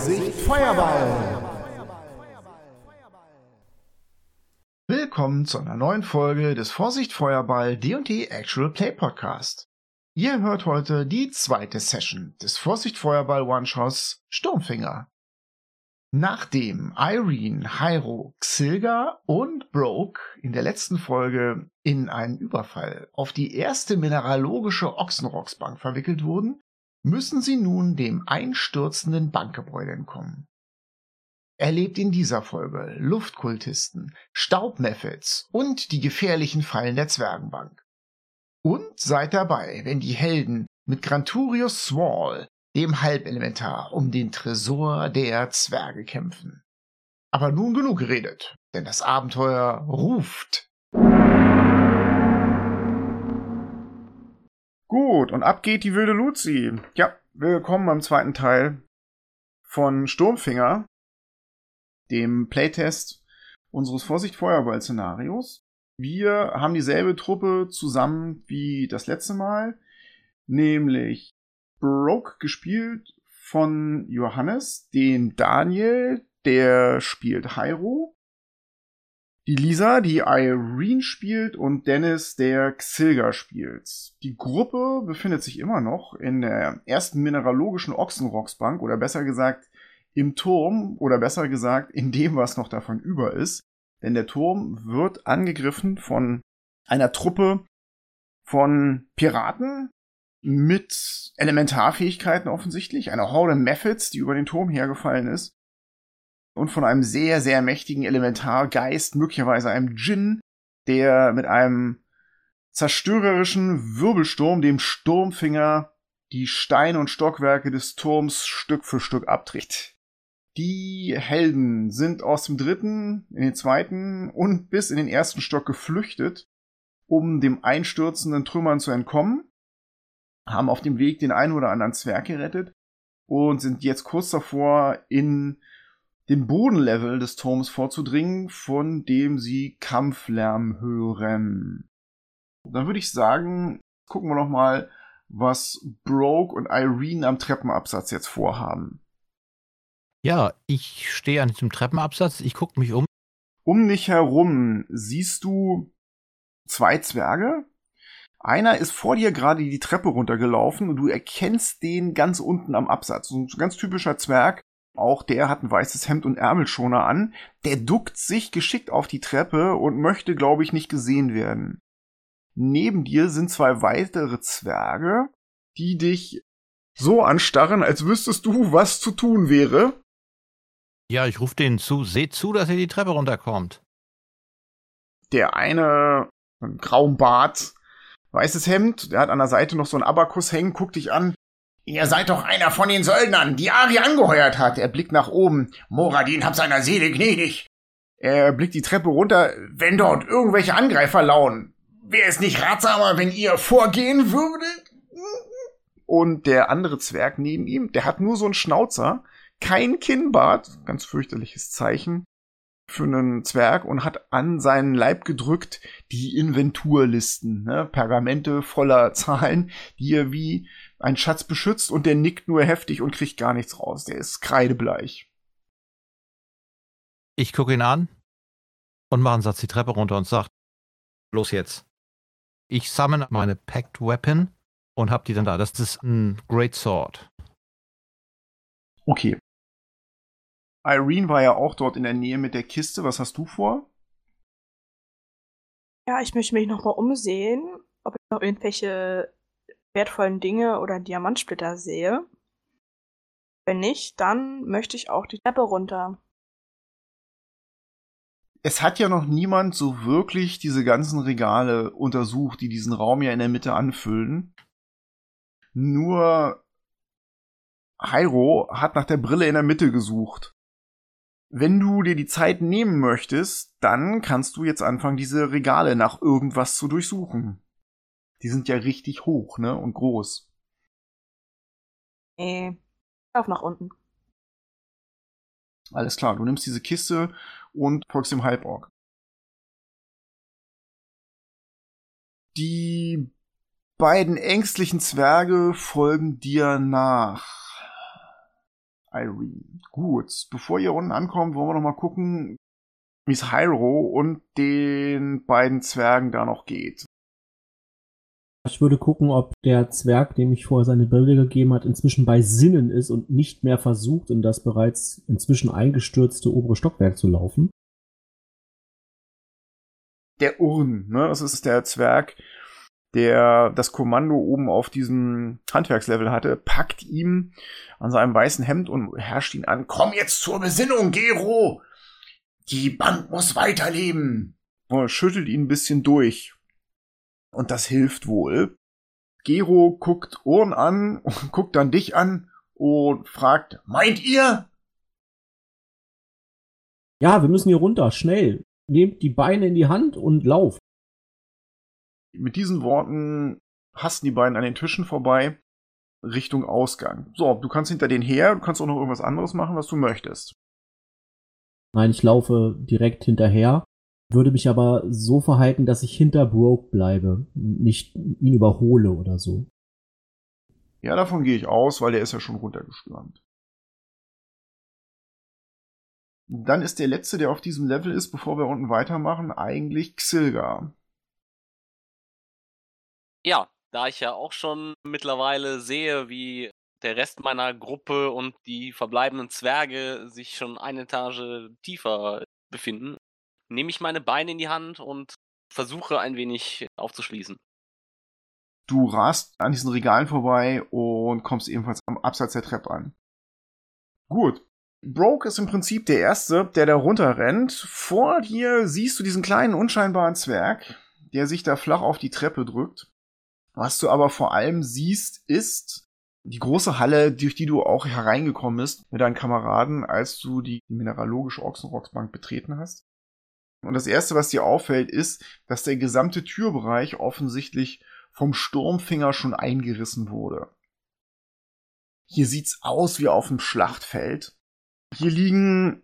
Vorsicht Feuerball! Willkommen zu einer neuen Folge des Vorsicht Feuerball D&D Actual Play Podcast. Ihr hört heute die zweite Session des Vorsicht Feuerball One-Shots Sturmfinger. Nachdem Irene, Hyro, Xilga und Broke in der letzten Folge in einen Überfall auf die erste mineralogische Ochsenrocksbank verwickelt wurden, müssen sie nun dem einstürzenden Bankgebäude entkommen. Erlebt in dieser Folge Luftkultisten, Staubmethods und die gefährlichen Fallen der Zwergenbank. Und seid dabei, wenn die Helden mit Granturius Swall dem Halbelementar, um den Tresor der Zwerge kämpfen. Aber nun genug geredet, denn das Abenteuer ruft. Gut, und ab geht die wilde Luzi. Ja, willkommen beim zweiten Teil von Sturmfinger, dem Playtest unseres Vorsicht-Feuerball-Szenarios. Wir haben dieselbe Truppe zusammen wie das letzte Mal, nämlich Broke gespielt von Johannes, den Daniel, der spielt Hyro, die Lisa, die Irene spielt und Dennis, der Xilga spielt. Die Gruppe befindet sich immer noch in der ersten mineralogischen Ochsenrocksbank oder besser gesagt im Turm oder besser gesagt in dem, was noch davon über ist. Denn der Turm wird angegriffen von einer Truppe von Piraten, mit Elementarfähigkeiten offensichtlich, einer Horde Methods, die über den Turm hergefallen ist, und von einem sehr, sehr mächtigen Elementargeist, möglicherweise einem Djinn, der mit einem zerstörerischen Wirbelsturm dem Sturmfinger die Steine und Stockwerke des Turms Stück für Stück abträgt. Die Helden sind aus dem dritten in den zweiten und bis in den ersten Stock geflüchtet, um dem einstürzenden Trümmern zu entkommen haben auf dem Weg den einen oder anderen Zwerg gerettet und sind jetzt kurz davor, in den Bodenlevel des Turms vorzudringen, von dem sie Kampflärm hören. Dann würde ich sagen, gucken wir noch mal, was Broke und Irene am Treppenabsatz jetzt vorhaben. Ja, ich stehe an diesem Treppenabsatz, ich gucke mich um. Um dich herum siehst du zwei Zwerge, einer ist vor dir gerade die Treppe runtergelaufen und du erkennst den ganz unten am Absatz. So ein ganz typischer Zwerg. Auch der hat ein weißes Hemd und Ärmelschoner an. Der duckt sich geschickt auf die Treppe und möchte, glaube ich, nicht gesehen werden. Neben dir sind zwei weitere Zwerge, die dich so anstarren, als wüsstest du, was zu tun wäre. Ja, ich rufe denen zu, seht zu, dass ihr die Treppe runterkommt. Der eine, ein grauen Bart, weißes Hemd, der hat an der Seite noch so einen Abakus hängen, guckt dich an. Ihr seid doch einer von den Söldnern, die Ari angeheuert hat. Er blickt nach oben. Moradin hab seiner Seele gnädig. Er blickt die Treppe runter. Wenn dort irgendwelche Angreifer lauen, wäre es nicht ratsamer, wenn ihr vorgehen würdet? Und der andere Zwerg neben ihm, der hat nur so einen Schnauzer, kein Kinnbart, ganz fürchterliches Zeichen, für einen Zwerg und hat an seinen Leib gedrückt die Inventurlisten, ne? Pergamente voller Zahlen, die er wie ein Schatz beschützt und der nickt nur heftig und kriegt gar nichts raus. Der ist kreidebleich. Ich gucke ihn an und mache einen Satz die Treppe runter und sag, los jetzt. Ich summon meine Packed Weapon und hab die dann da. Das ist ein Great Sword. Okay, Irene war ja auch dort in der Nähe mit der Kiste. Was hast du vor? Ja, ich möchte mich nochmal umsehen, ob ich noch irgendwelche wertvollen Dinge oder Diamantsplitter sehe. Wenn nicht, dann möchte ich auch die Treppe runter. Es hat ja noch niemand so wirklich diese ganzen Regale untersucht, die diesen Raum ja in der Mitte anfüllen. Nur Hyro hat nach der Brille in der Mitte gesucht. Wenn du dir die Zeit nehmen möchtest, dann kannst du jetzt anfangen, diese Regale nach irgendwas zu durchsuchen. Die sind ja richtig hoch, ne? Und groß. Nee. Auf nach unten. Alles klar, du nimmst diese Kiste und folgst dem Halborg. Die beiden ängstlichen Zwerge folgen dir nach. Irene. Gut, bevor ihr unten ankommt, wollen wir noch mal gucken, wie es Hyro und den beiden Zwergen da noch geht. Ich würde gucken, ob der Zwerg, dem ich vorher seine Bilder gegeben hat, inzwischen bei Sinnen ist und nicht mehr versucht, in das bereits inzwischen eingestürzte obere Stockwerk zu laufen. Der Urn, ne? Das ist der Zwerg, der das Kommando oben auf diesem Handwerkslevel hatte, packt ihm an seinem weißen Hemd und herrscht ihn an. Komm jetzt zur Besinnung, Gero! Die Band muss weiterleben! Und schüttelt ihn ein bisschen durch. Und das hilft wohl. Gero guckt Ohren an und guckt dann dich an und fragt, meint ihr? Ja, wir müssen hier runter, schnell. Nehmt die Beine in die Hand und lauft. Mit diesen Worten hasten die beiden an den Tischen vorbei, Richtung Ausgang. So, du kannst hinter denen her, du kannst auch noch irgendwas anderes machen, was du möchtest. Nein, ich laufe direkt hinterher würde mich aber so verhalten, dass ich hinter Broke bleibe, nicht ihn überhole oder so. Ja, davon gehe ich aus, weil der ist ja schon runtergestürmt. Dann ist der letzte, der auf diesem Level ist, bevor wir unten weitermachen, eigentlich Xilga. Ja, da ich ja auch schon mittlerweile sehe, wie der Rest meiner Gruppe und die verbleibenden Zwerge sich schon eine Etage tiefer befinden, nehme ich meine Beine in die Hand und versuche ein wenig aufzuschließen. Du rast an diesen Regalen vorbei und kommst ebenfalls am Absatz der Treppe an. Gut. Broke ist im Prinzip der Erste, der da runterrennt. Vor dir siehst du diesen kleinen, unscheinbaren Zwerg, der sich da flach auf die Treppe drückt. Was du aber vor allem siehst, ist die große Halle, durch die du auch hereingekommen bist mit deinen Kameraden, als du die mineralogische Ochsenrocksbank betreten hast. Und das erste, was dir auffällt, ist, dass der gesamte Türbereich offensichtlich vom Sturmfinger schon eingerissen wurde. Hier sieht's aus wie auf dem Schlachtfeld. Hier liegen,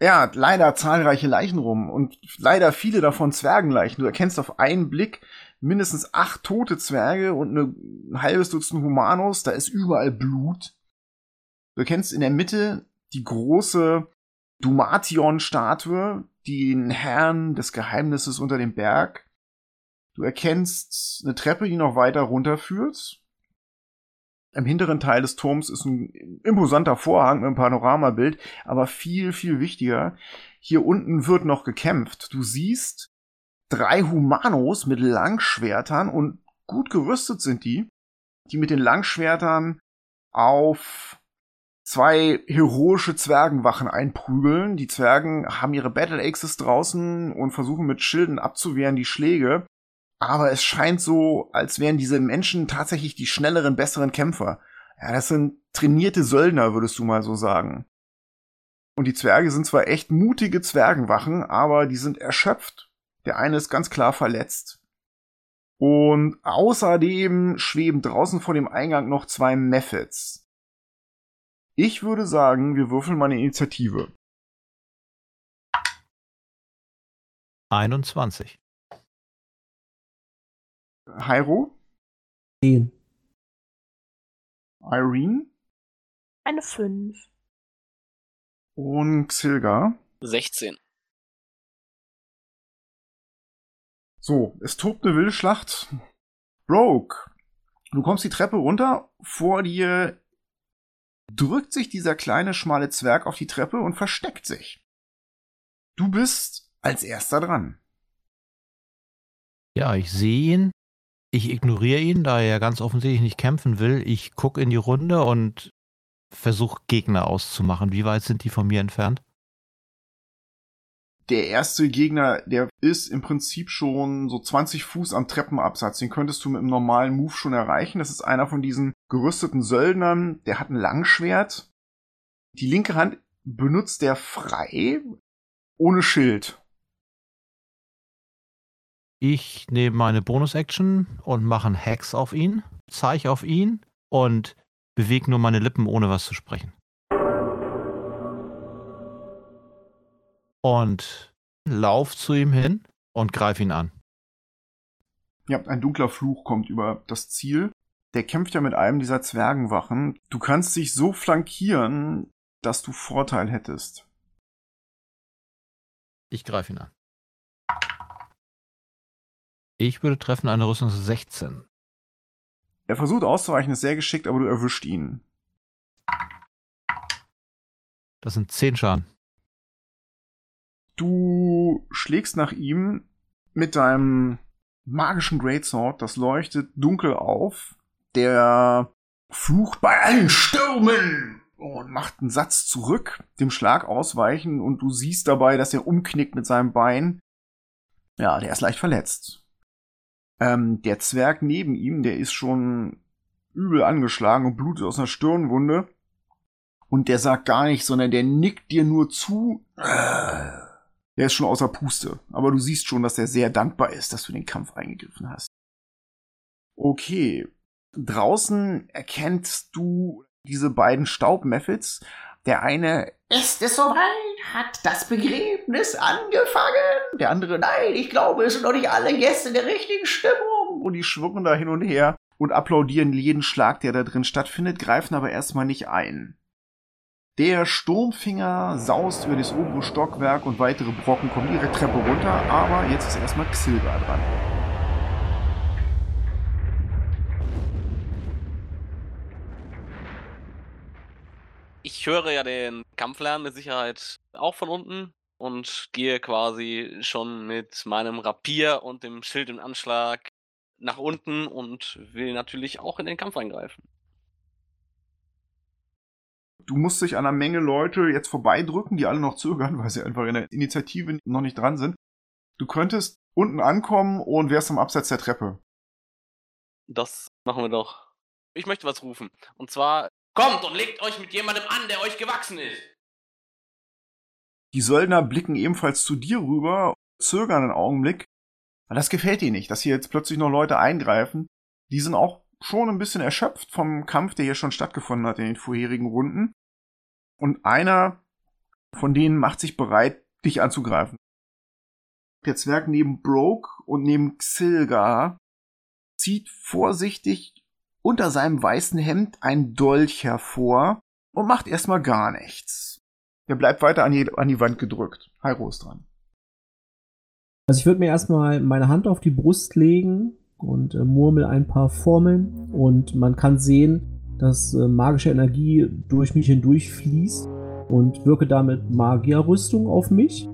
ja, leider zahlreiche Leichen rum und leider viele davon Zwergenleichen. Du erkennst auf einen Blick mindestens acht tote Zwerge und ein halbes Dutzend Humanos. Da ist überall Blut. Du erkennst in der Mitte die große Dumation-Statue, den Herrn des Geheimnisses unter dem Berg. Du erkennst eine Treppe, die noch weiter runterführt. Im hinteren Teil des Turms ist ein imposanter Vorhang mit einem Panoramabild, aber viel, viel wichtiger, hier unten wird noch gekämpft. Du siehst drei Humanos mit Langschwertern und gut gerüstet sind die, die mit den Langschwertern auf zwei heroische Zwergenwachen einprügeln. Die Zwergen haben ihre Battle Axes draußen und versuchen mit Schilden abzuwehren die Schläge. Aber es scheint so, als wären diese Menschen tatsächlich die schnelleren, besseren Kämpfer. Ja, das sind trainierte Söldner, würdest du mal so sagen. Und die Zwerge sind zwar echt mutige Zwergenwachen, aber die sind erschöpft. Der eine ist ganz klar verletzt. Und außerdem schweben draußen vor dem Eingang noch zwei Methods. Ich würde sagen, wir würfeln mal eine Initiative. 21. Hyro? 10. Irene? Eine 5. Und Xilga? 16. So, es tobt eine Wildschlacht. Broke. Du kommst die Treppe runter, vor dir drückt sich dieser kleine schmale Zwerg auf die Treppe und versteckt sich. Du bist als erster dran. Ja, ich sehe ihn. Ich ignoriere ihn, da er ganz offensichtlich nicht kämpfen will. Ich gucke in die Runde und versuche Gegner auszumachen. Wie weit sind die von mir entfernt? Der erste Gegner, der ist im Prinzip schon so 20 Fuß am Treppenabsatz. Den könntest du mit einem normalen Move schon erreichen. Das ist einer von diesen gerüsteten Söldnern. Der hat ein Langschwert. Die linke Hand benutzt der frei, ohne Schild. Ich nehme meine Bonus-Action und mache einen Hex auf ihn, zeige auf ihn und bewege nur meine Lippen, ohne was zu sprechen. Und lauf zu ihm hin und greif ihn an. Ja, ein dunkler Fluch kommt über das Ziel. Der kämpft ja mit einem dieser Zwergenwachen. Du kannst dich so flankieren, dass du Vorteil hättest. Ich greife ihn an. Ich würde treffen eine Rüstung 16. Er versucht auszuweichen, ist sehr geschickt, aber du erwischt ihn. Das sind 10 Schaden. Du schlägst nach ihm mit deinem magischen Greatsword, das leuchtet dunkel auf. Der flucht bei allen Stürmen und macht einen Satz zurück, dem Schlag ausweichen und du siehst dabei, dass er umknickt mit seinem Bein. Ja, der ist leicht verletzt. Ähm, der Zwerg neben ihm, der ist schon übel angeschlagen und blutet aus einer Stirnwunde. Und der sagt gar nichts, sondern der nickt dir nur zu. Der ist schon außer Puste. Aber du siehst schon, dass er sehr dankbar ist, dass du den Kampf eingegriffen hast. Okay. Draußen erkennst du diese beiden Staubmethods. Der eine ist es soweit? Hat das Begräbnis angefangen? Der andere, nein, ich glaube, es sind noch nicht alle Gäste in der richtigen Stimmung. Und die schwirren da hin und her und applaudieren jeden Schlag, der da drin stattfindet, greifen aber erstmal nicht ein. Der Sturmfinger saust über das obere Stockwerk und weitere Brocken kommen ihre Treppe runter, aber jetzt ist erstmal Xilga dran. Ich höre ja den Kampflärm mit Sicherheit auch von unten und gehe quasi schon mit meinem Rapier und dem Schild im Anschlag nach unten und will natürlich auch in den Kampf eingreifen. Du musst dich an einer Menge Leute jetzt vorbeidrücken, die alle noch zögern, weil sie einfach in der Initiative noch nicht dran sind. Du könntest unten ankommen und wärst am Absatz der Treppe. Das machen wir doch. Ich möchte was rufen. Und zwar, kommt und legt euch mit jemandem an, der euch gewachsen ist. Die Söldner blicken ebenfalls zu dir rüber, zögern einen Augenblick. Aber das gefällt dir nicht, dass hier jetzt plötzlich noch Leute eingreifen. Die sind auch schon ein bisschen erschöpft vom Kampf, der hier schon stattgefunden hat in den vorherigen Runden. Und einer von denen macht sich bereit, dich anzugreifen. Der Zwerg neben Broke und neben Xilga zieht vorsichtig unter seinem weißen Hemd ein Dolch hervor und macht erstmal gar nichts. Er bleibt weiter an die, an die Wand gedrückt. Hyro ist dran. Also ich würde mir erstmal meine Hand auf die Brust legen und äh, murmel ein paar Formeln und man kann sehen, dass äh, magische Energie durch mich hindurch fließt und wirke damit Magierrüstung auf mich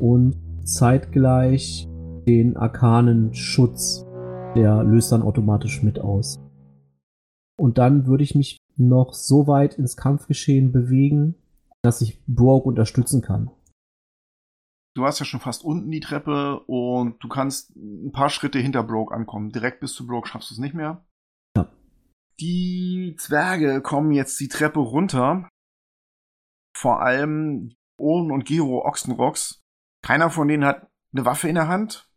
und zeitgleich den arkanen Schutz. Der löst dann automatisch mit aus. Und dann würde ich mich noch so weit ins Kampfgeschehen bewegen, dass ich Broke unterstützen kann. Du hast ja schon fast unten die Treppe und du kannst ein paar Schritte hinter Broke ankommen. Direkt bis zu Broke schaffst du es nicht mehr. Die Zwerge kommen jetzt die Treppe runter. Vor allem Ohren und Gero Ochsenrocks. Keiner von denen hat eine Waffe in der Hand.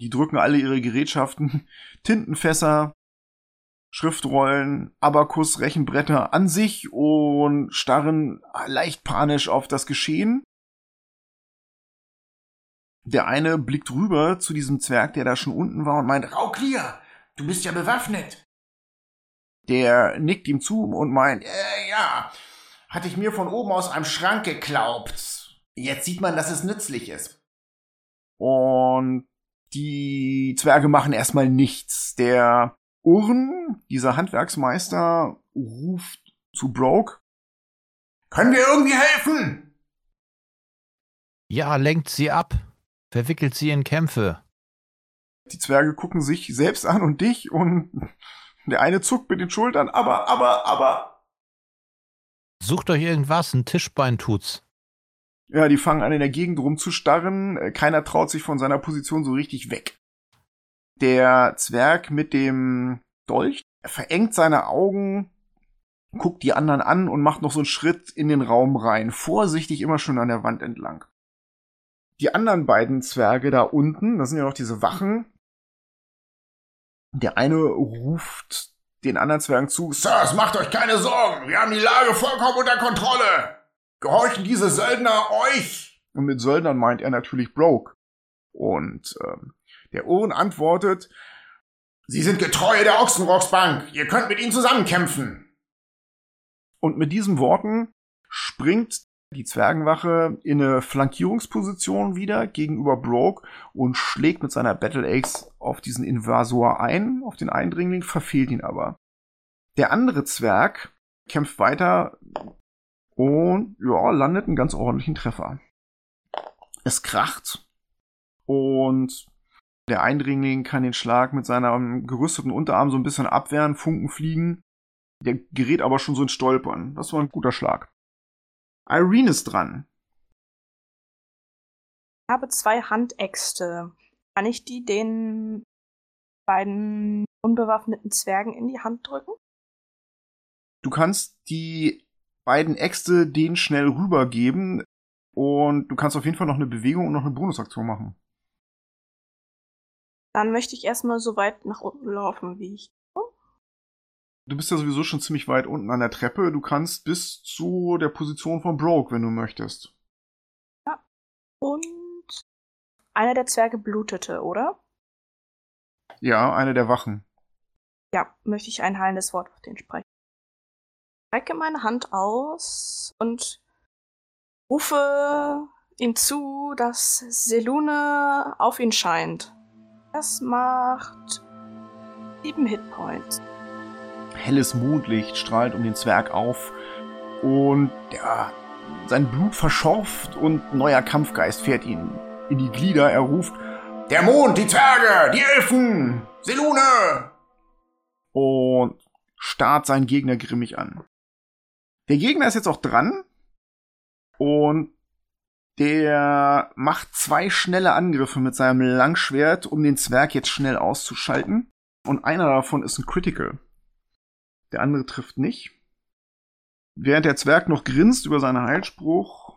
Die drücken alle ihre Gerätschaften, Tintenfässer, Schriftrollen, Abakus, Rechenbretter an sich und starren leicht panisch auf das Geschehen. Der eine blickt rüber zu diesem Zwerg, der da schon unten war und meint, Rauklier, du bist ja bewaffnet. Der nickt ihm zu und meint, äh, ja, hatte ich mir von oben aus einem Schrank geglaubt. Jetzt sieht man, dass es nützlich ist. Und die Zwerge machen erstmal nichts. Der Urn, dieser Handwerksmeister, ruft zu Broke. Können wir irgendwie helfen? Ja, lenkt sie ab. Verwickelt sie in Kämpfe. Die Zwerge gucken sich selbst an und dich und der eine zuckt mit den Schultern, aber, aber, aber. Sucht euch irgendwas, ein Tischbein tut's. Ja, die fangen an in der Gegend rumzustarren. Keiner traut sich von seiner Position so richtig weg. Der Zwerg mit dem Dolch verengt seine Augen, guckt die anderen an und macht noch so einen Schritt in den Raum rein. Vorsichtig immer schon an der Wand entlang. Die anderen beiden Zwerge da unten, das sind ja noch diese Wachen. Der eine ruft den anderen Zwergen zu, Sirs, macht euch keine Sorgen, wir haben die Lage vollkommen unter Kontrolle. Gehorchen diese Söldner euch? Und mit Söldnern meint er natürlich Broke. Und ähm, der Ohren antwortet, Sie sind Getreue der Ochsenrocksbank, ihr könnt mit ihnen zusammenkämpfen. Und mit diesen Worten springt die Zwergenwache in eine Flankierungsposition wieder gegenüber Broke und schlägt mit seiner Battle Axe auf diesen Invasor ein, auf den Eindringling, verfehlt ihn aber. Der andere Zwerg kämpft weiter und ja, landet einen ganz ordentlichen Treffer. Es kracht und der Eindringling kann den Schlag mit seinem gerüsteten Unterarm so ein bisschen abwehren, Funken fliegen. Der gerät aber schon so ins Stolpern. Das war ein guter Schlag. Irene ist dran. Ich habe zwei Handäxte. Kann ich die den beiden unbewaffneten Zwergen in die Hand drücken? Du kannst die beiden Äxte denen schnell rübergeben und du kannst auf jeden Fall noch eine Bewegung und noch eine Bonusaktion machen. Dann möchte ich erstmal so weit nach unten laufen, wie ich. Du bist ja sowieso schon ziemlich weit unten an der Treppe. Du kannst bis zu der Position von Broke, wenn du möchtest. Ja. Und einer der Zwerge blutete, oder? Ja, eine der Wachen. Ja, möchte ich ein heilendes Wort auf den sprechen. Ich strecke meine Hand aus und rufe ihm zu, dass Selune auf ihn scheint. Das macht sieben Hitpoints. Helles Mondlicht strahlt um den Zwerg auf und ja, sein Blut verschorft und neuer Kampfgeist fährt ihn in die Glieder. Er ruft, der Mond, die Zwerge, die Elfen, Selune! Und starrt seinen Gegner grimmig an. Der Gegner ist jetzt auch dran und der macht zwei schnelle Angriffe mit seinem Langschwert, um den Zwerg jetzt schnell auszuschalten. Und einer davon ist ein Critical. Der andere trifft nicht. Während der Zwerg noch grinst über seinen Heilspruch,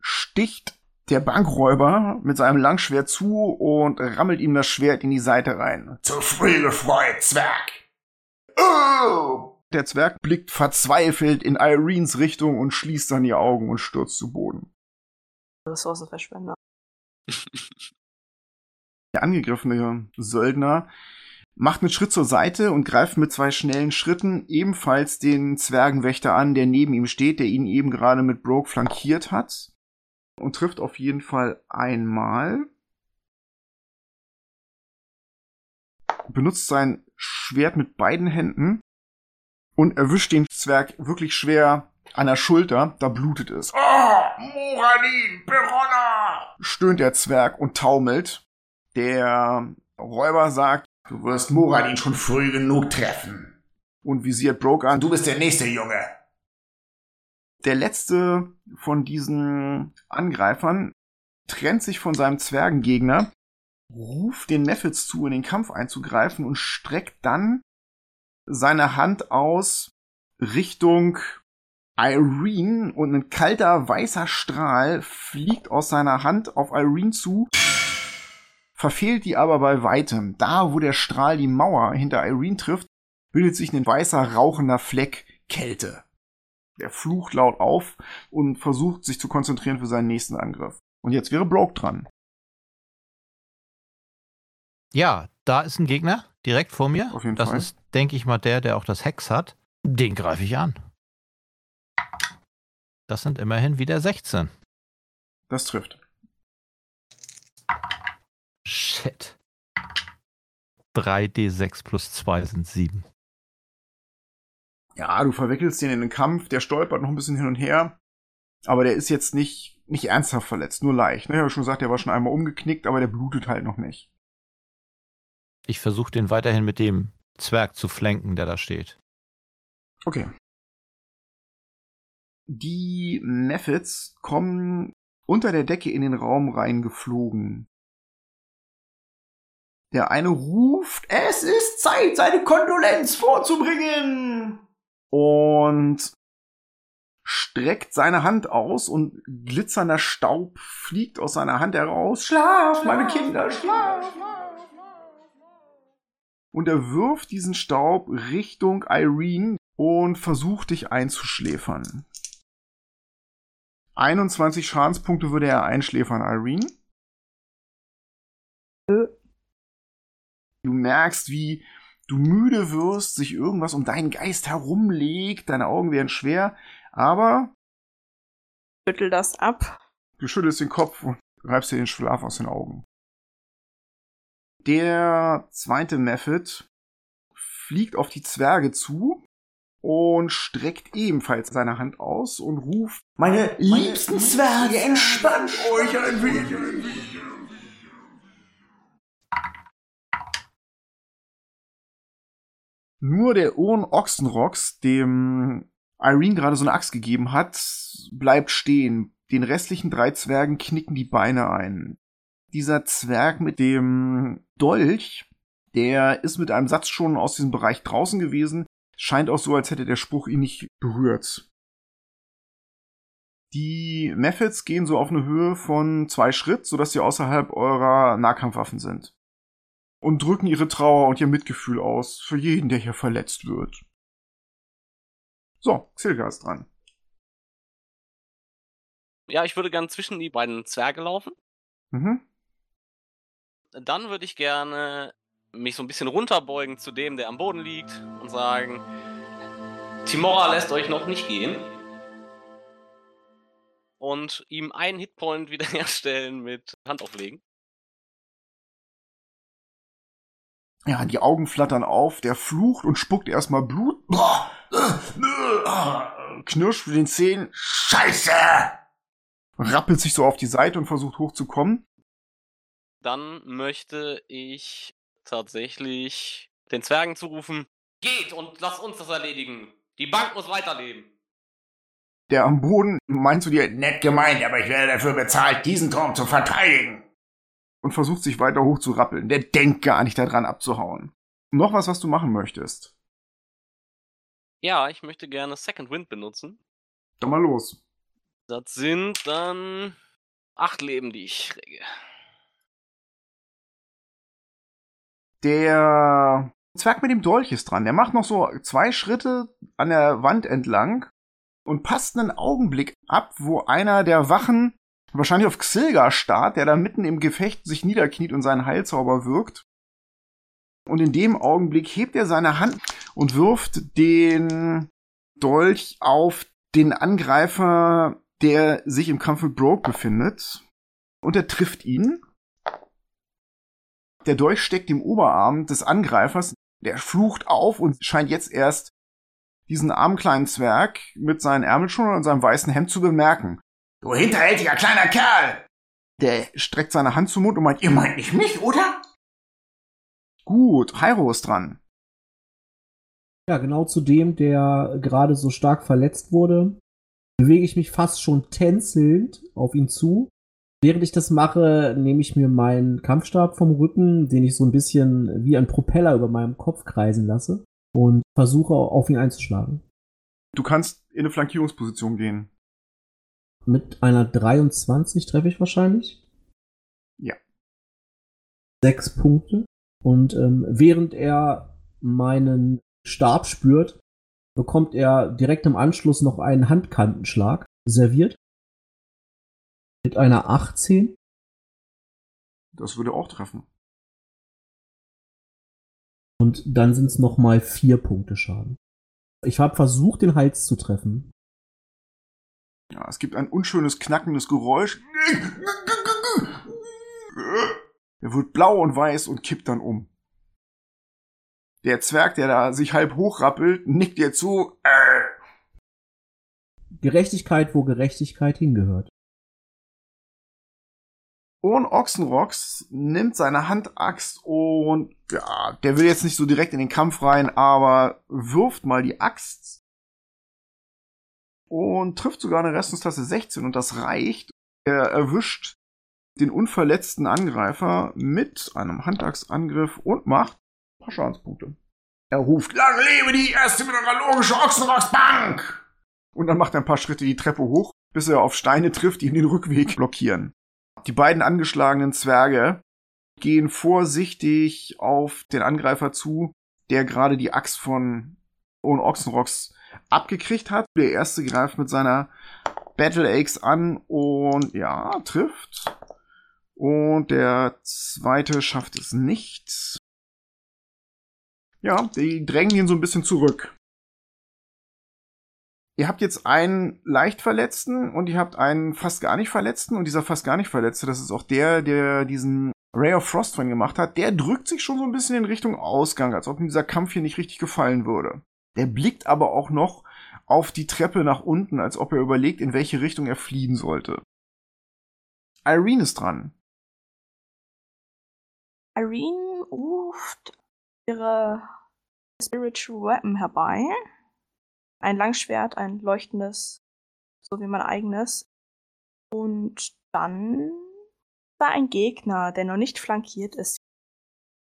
sticht der Bankräuber mit seinem Langschwert zu und rammelt ihm das Schwert in die Seite rein. Zu früh gefreut, Zwerg! Oh! Der Zwerg blickt verzweifelt in Irenes Richtung und schließt dann die Augen und stürzt zu Boden. Ressourcenverschwender. Der angegriffene Söldner macht einen Schritt zur Seite und greift mit zwei schnellen Schritten ebenfalls den Zwergenwächter an, der neben ihm steht, der ihn eben gerade mit Broke flankiert hat. Und trifft auf jeden Fall einmal. Benutzt sein Schwert mit beiden Händen und erwischt den Zwerg wirklich schwer an der Schulter, da blutet es. Oh, Moradin, Peronna! stöhnt der Zwerg und taumelt. Der Räuber sagt, du wirst Moradin schon früh genug treffen. Und visiert Broke an, du bist der nächste Junge. Der letzte von diesen Angreifern trennt sich von seinem Zwergengegner, ruft den Nephits zu, in den Kampf einzugreifen und streckt dann seine Hand aus Richtung Irene und ein kalter weißer Strahl fliegt aus seiner Hand auf Irene zu, verfehlt die aber bei weitem. Da, wo der Strahl die Mauer hinter Irene trifft, bildet sich ein weißer rauchender Fleck Kälte. Der flucht laut auf und versucht sich zu konzentrieren für seinen nächsten Angriff. Und jetzt wäre Broke dran. Ja, da ist ein Gegner direkt vor mir. Auf jeden das Fall. ist, denke ich mal, der, der auch das Hex hat. Den greife ich an. Das sind immerhin wieder 16. Das trifft. Shit. 3d6 plus 2 sind 7. Ja, du verwickelst den in den Kampf, der stolpert noch ein bisschen hin und her. Aber der ist jetzt nicht, nicht ernsthaft verletzt, nur leicht. Ne? Ich habe schon gesagt, der war schon einmal umgeknickt, aber der blutet halt noch nicht. Ich versuche den weiterhin mit dem Zwerg zu flanken, der da steht. Okay. Die Nephits kommen unter der Decke in den Raum reingeflogen. Der eine ruft, es ist Zeit, seine Kondolenz vorzubringen. Und streckt seine Hand aus und glitzernder Staub fliegt aus seiner Hand heraus. Schlaf, meine Kinder, schlaf. Und er wirft diesen Staub Richtung Irene und versucht dich einzuschläfern. 21 Schadenspunkte würde er einschläfern, Irene. Du merkst, wie du müde wirst, sich irgendwas um deinen Geist herumlegt, deine Augen werden schwer, aber Büttel das ab. Du schüttelst den Kopf und reibst dir den Schlaf aus den Augen. Der zweite Method fliegt auf die Zwerge zu und streckt ebenfalls seine Hand aus und ruft: Meine, liebsten Zwerge, entspannt euch ein wenig. Nur der Ohren Ochsenrocks, dem Irene gerade so eine Axt gegeben hat, bleibt stehen. Den restlichen drei Zwergen knicken die Beine ein. Dieser Zwerg mit dem Dolch, der ist mit einem Satz schon aus diesem Bereich draußen gewesen. Scheint auch so, als hätte der Spruch ihn nicht berührt. Die Methods gehen so auf eine Höhe von zwei Schritt, sodass sie außerhalb eurer Nahkampfwaffen sind und drücken ihre Trauer und ihr Mitgefühl aus für jeden, der hier verletzt wird. So, Xilga ist dran. Ja, ich würde gern zwischen die beiden Zwerge laufen. Mhm. Dann würde ich gerne mich so ein bisschen runterbeugen zu dem, der am Boden liegt und sagen, Timora lässt euch noch nicht gehen. Und ihm einen Hitpoint wiederherstellen mit Hand auflegen. Ja, die Augen flattern auf, der flucht und spuckt erstmal Blut. Knirscht mit den Zähnen. Scheiße! Rappelt sich so auf die Seite und versucht hochzukommen. Dann möchte ich tatsächlich den Zwergen zurufen, geht und lasst uns das erledigen. Die Bank muss weiterleben. Der am Boden meint zu dir, Nett gemeint, aber ich werde dafür bezahlt, diesen Turm zu verteidigen. Und versucht sich weiter hoch zu rappeln. Der denkt gar nicht daran abzuhauen. Noch was, was du machen möchtest. Ja, ich möchte gerne Second Wind benutzen. Dann mal los. Das sind dann acht Leben, die ich kriege. Der Zwerg mit dem Dolch ist dran. Der macht noch so zwei Schritte an der Wand entlang und passt einen Augenblick ab, wo einer der Wachen wahrscheinlich auf Xilga starrt, der da mitten im Gefecht sich niederkniet und seinen Heilzauber wirkt. Und in dem Augenblick hebt er seine Hand und wirft den Dolch auf den Angreifer, der sich im Kampf mit Broke befindet. Und er trifft ihn. Der Dolch steckt im Oberarm des Angreifers. Der flucht auf und scheint jetzt erst diesen armen kleinen Zwerg mit seinen Ärmelschuhen und seinem weißen Hemd zu bemerken. Du hinterhältiger kleiner Kerl! Der streckt seine Hand zum Mund und meint, Ihr meint nicht mich, oder? gut, Hyro ist dran. Ja, genau zu dem, der gerade so stark verletzt wurde, bewege ich mich fast schon tänzelnd auf ihn zu. Während ich das mache, nehme ich mir meinen Kampfstab vom Rücken, den ich so ein bisschen wie ein Propeller über meinem Kopf kreisen lasse und versuche auf ihn einzuschlagen. Du kannst in eine Flankierungsposition gehen. Mit einer 23 treffe ich wahrscheinlich. Ja. Sechs Punkte. Und ähm, während er meinen Stab spürt, bekommt er direkt im Anschluss noch einen Handkantenschlag serviert. Mit einer 18. Das würde auch treffen. Und dann sind es nochmal vier Punkte Schaden. Ich habe versucht, den Hals zu treffen. Ja, es gibt ein unschönes knackendes Geräusch. Er wird blau und weiß und kippt dann um. Der Zwerg, der da sich halb hochrappelt, nickt dir zu. Gerechtigkeit, wo Gerechtigkeit hingehört. Und Ochsenrocks nimmt seine Handaxt und ja, der will jetzt nicht so direkt in den Kampf rein, aber wirft mal die Axt und trifft sogar eine Restungstasse 16 und das reicht. Er erwischt den unverletzten Angreifer mit einem Handachsangriff und macht ein paar Schadenspunkte. Er ruft, Lang lebe die erste mineralogische Ochsenrocksbank! und dann macht er ein paar Schritte die Treppe hoch, bis er auf Steine trifft, die ihm den Rückweg blockieren. Die beiden angeschlagenen Zwerge gehen vorsichtig auf den Angreifer zu, der gerade die Axt von Owen Ochsenrocks abgekriegt hat. Der erste greift mit seiner Battle Axe an und ja, trifft. Und der zweite schafft es nicht. Ja, die drängen ihn so ein bisschen zurück. Ihr habt jetzt einen leicht Verletzten und ihr habt einen fast gar nicht Verletzten und dieser fast gar nicht Verletzte, das ist auch der, der diesen Ray of Frost von gemacht hat, der drückt sich schon so ein bisschen in Richtung Ausgang, als ob ihm dieser Kampf hier nicht richtig gefallen würde. Der blickt aber auch noch auf die Treppe nach unten, als ob er überlegt, in welche Richtung er fliehen sollte. Irene ist dran. Irene ruft ihre Spiritual Weapon herbei. Ein Langschwert, ein leuchtendes, so wie mein eigenes. Und dann war ein Gegner, der noch nicht flankiert ist.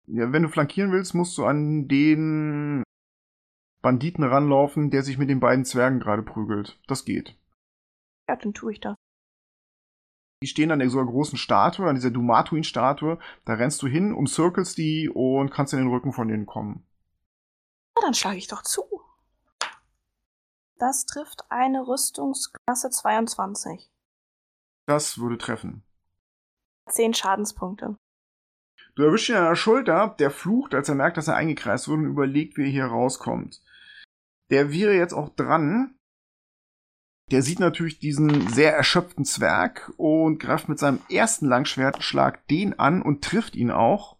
Ja, wenn du flankieren willst, musst du an den Banditen ranlaufen, der sich mit den beiden Zwergen gerade prügelt. Das geht. Ja, dann tue ich das. Die stehen an so einer großen Statue, an dieser Dumatuin-Statue. Da rennst du hin, umcirkelst die und kannst in den Rücken von denen kommen. Na, dann schlage ich doch zu. Das trifft eine Rüstungsklasse 22. Das würde treffen. 10 Schadenspunkte. Du erwischst ihn an der Schulter, der flucht, als er merkt, dass er eingekreist wurde und überlegt, wie er hier rauskommt. Der wäre jetzt auch dran. Der sieht natürlich diesen sehr erschöpften Zwerg und greift mit seinem ersten Langschwertschlag den an und trifft ihn auch.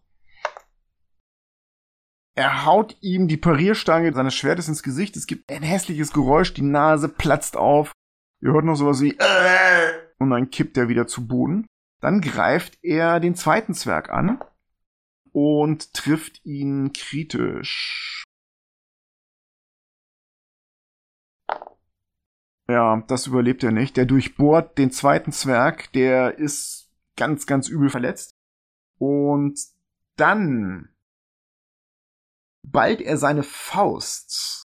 Er haut ihm die Parierstange seines Schwertes ins Gesicht. Es gibt ein hässliches Geräusch, die Nase platzt auf. Ihr hört noch sowas wie äh, und dann kippt er wieder zu Boden. Dann greift er den zweiten Zwerg an und trifft ihn kritisch. Ja, das überlebt er nicht. Der durchbohrt den zweiten Zwerg, der ist ganz, ganz übel verletzt. Und dann ballt er seine Faust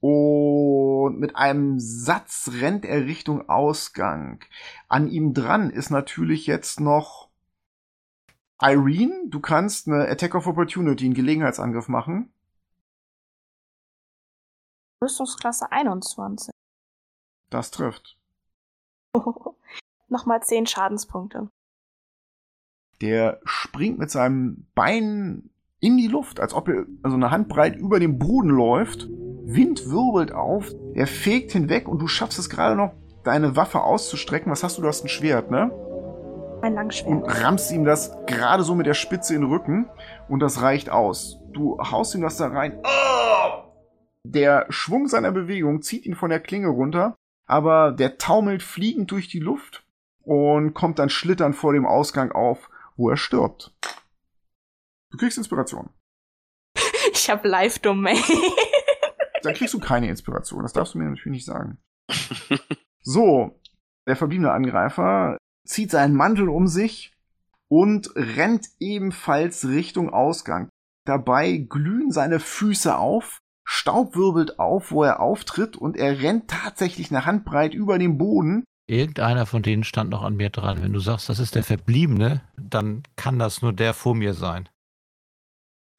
und mit einem Satz rennt er Richtung Ausgang. An ihm dran ist natürlich jetzt noch Irene. Du kannst eine Attack of Opportunity, einen Gelegenheitsangriff machen. Rüstungsklasse 21. Das trifft. Nochmal 10 Schadenspunkte. Der springt mit seinem Bein in die Luft, als ob er also eine Handbreit über dem Boden läuft. Wind wirbelt auf, er fegt hinweg und du schaffst es gerade noch, deine Waffe auszustrecken. Was hast du? Du hast ein Schwert, ne? Ein Langschwert. Und rammst ihm das gerade so mit der Spitze in den Rücken und das reicht aus. Du haust ihm das da rein. Oh! Der Schwung seiner Bewegung zieht ihn von der Klinge runter, aber der taumelt fliegend durch die Luft und kommt dann schlittern vor dem Ausgang auf, wo er stirbt. Du kriegst Inspiration. Ich habe Live-Domain. Dann kriegst du keine Inspiration. Das darfst du mir natürlich nicht sagen. So, der verbliebene Angreifer zieht seinen Mantel um sich und rennt ebenfalls Richtung Ausgang. Dabei glühen seine Füße auf, Staub wirbelt auf, wo er auftritt und er rennt tatsächlich eine Handbreit über den Boden. Irgendeiner von denen stand noch an mir dran. Wenn du sagst, das ist der Verbliebene, dann kann das nur der vor mir sein.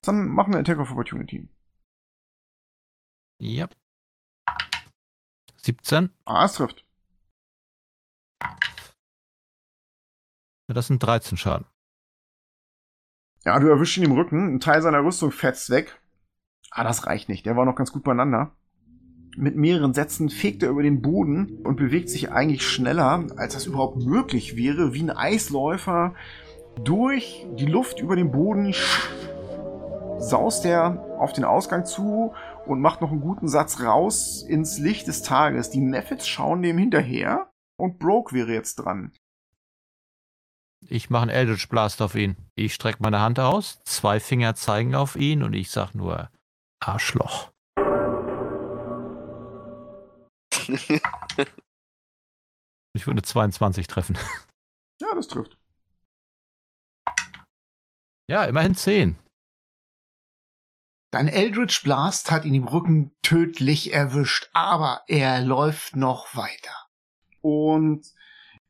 Dann machen wir Attack of Opportunity. Ja. 17. Ah, es trifft. Das sind 13 Schaden. Ja, du erwischst ihn im Rücken, ein Teil seiner Rüstung fetzt weg. Ah, das reicht nicht, der war noch ganz gut beieinander. Mit mehreren Sätzen fegt er über den Boden und bewegt sich eigentlich schneller, als das überhaupt möglich wäre, wie ein Eisläufer durch die Luft über den Boden saust er auf den Ausgang zu und macht noch einen guten Satz raus ins Licht des Tages. Die Neffets schauen dem hinterher und Broke wäre jetzt dran. Ich mache einen Eldritch Blast auf ihn. Ich strecke meine Hand aus, zwei Finger zeigen auf ihn und ich sag nur Arschloch. Ich würde 22 treffen. Ja, das trifft. Ja, immerhin 10. Dein Eldritch Blast hat ihn im Rücken tödlich erwischt, aber er läuft noch weiter. Und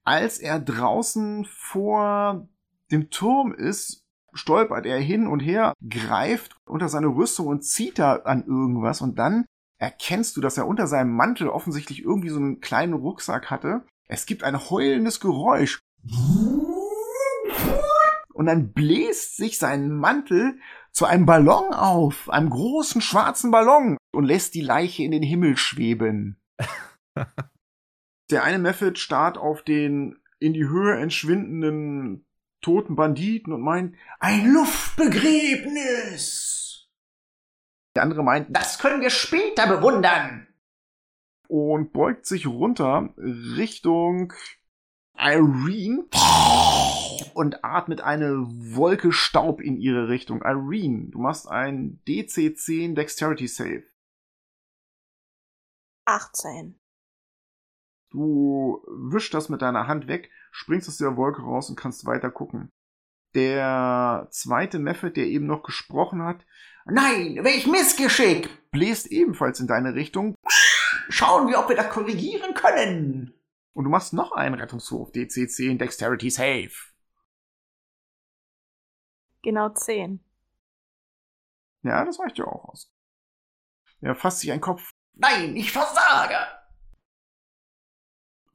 als er draußen vor dem Turm ist, stolpert er hin und her, greift unter seine Rüstung und zieht da an irgendwas und dann erkennst du, dass er unter seinem Mantel offensichtlich irgendwie so einen kleinen Rucksack hatte. Es gibt ein heulendes Geräusch. Und dann bläst sich sein Mantel zu einem Ballon auf, einem großen schwarzen Ballon und lässt die Leiche in den Himmel schweben. Der eine Method starrt auf den in die Höhe entschwindenden toten Banditen und meint, ein Luftbegräbnis. Der andere meint, das können wir später bewundern. Und beugt sich runter Richtung Irene und atmet eine Wolke Staub in ihre Richtung. Irene, du machst ein DC-10 Dexterity Save. 18. Du wischst das mit deiner Hand weg, springst aus der Wolke raus und kannst weiter gucken. Der zweite Method, der eben noch gesprochen hat, Nein, welch Missgeschick! bläst ebenfalls in deine Richtung. Schauen wir, ob wir das korrigieren können. Und du machst noch einen Rettungswurf, DC 10 Dexterity Save. Genau 10. Ja, das reicht ja auch aus. Er fasst sich einen Kopf. Nein, ich versage!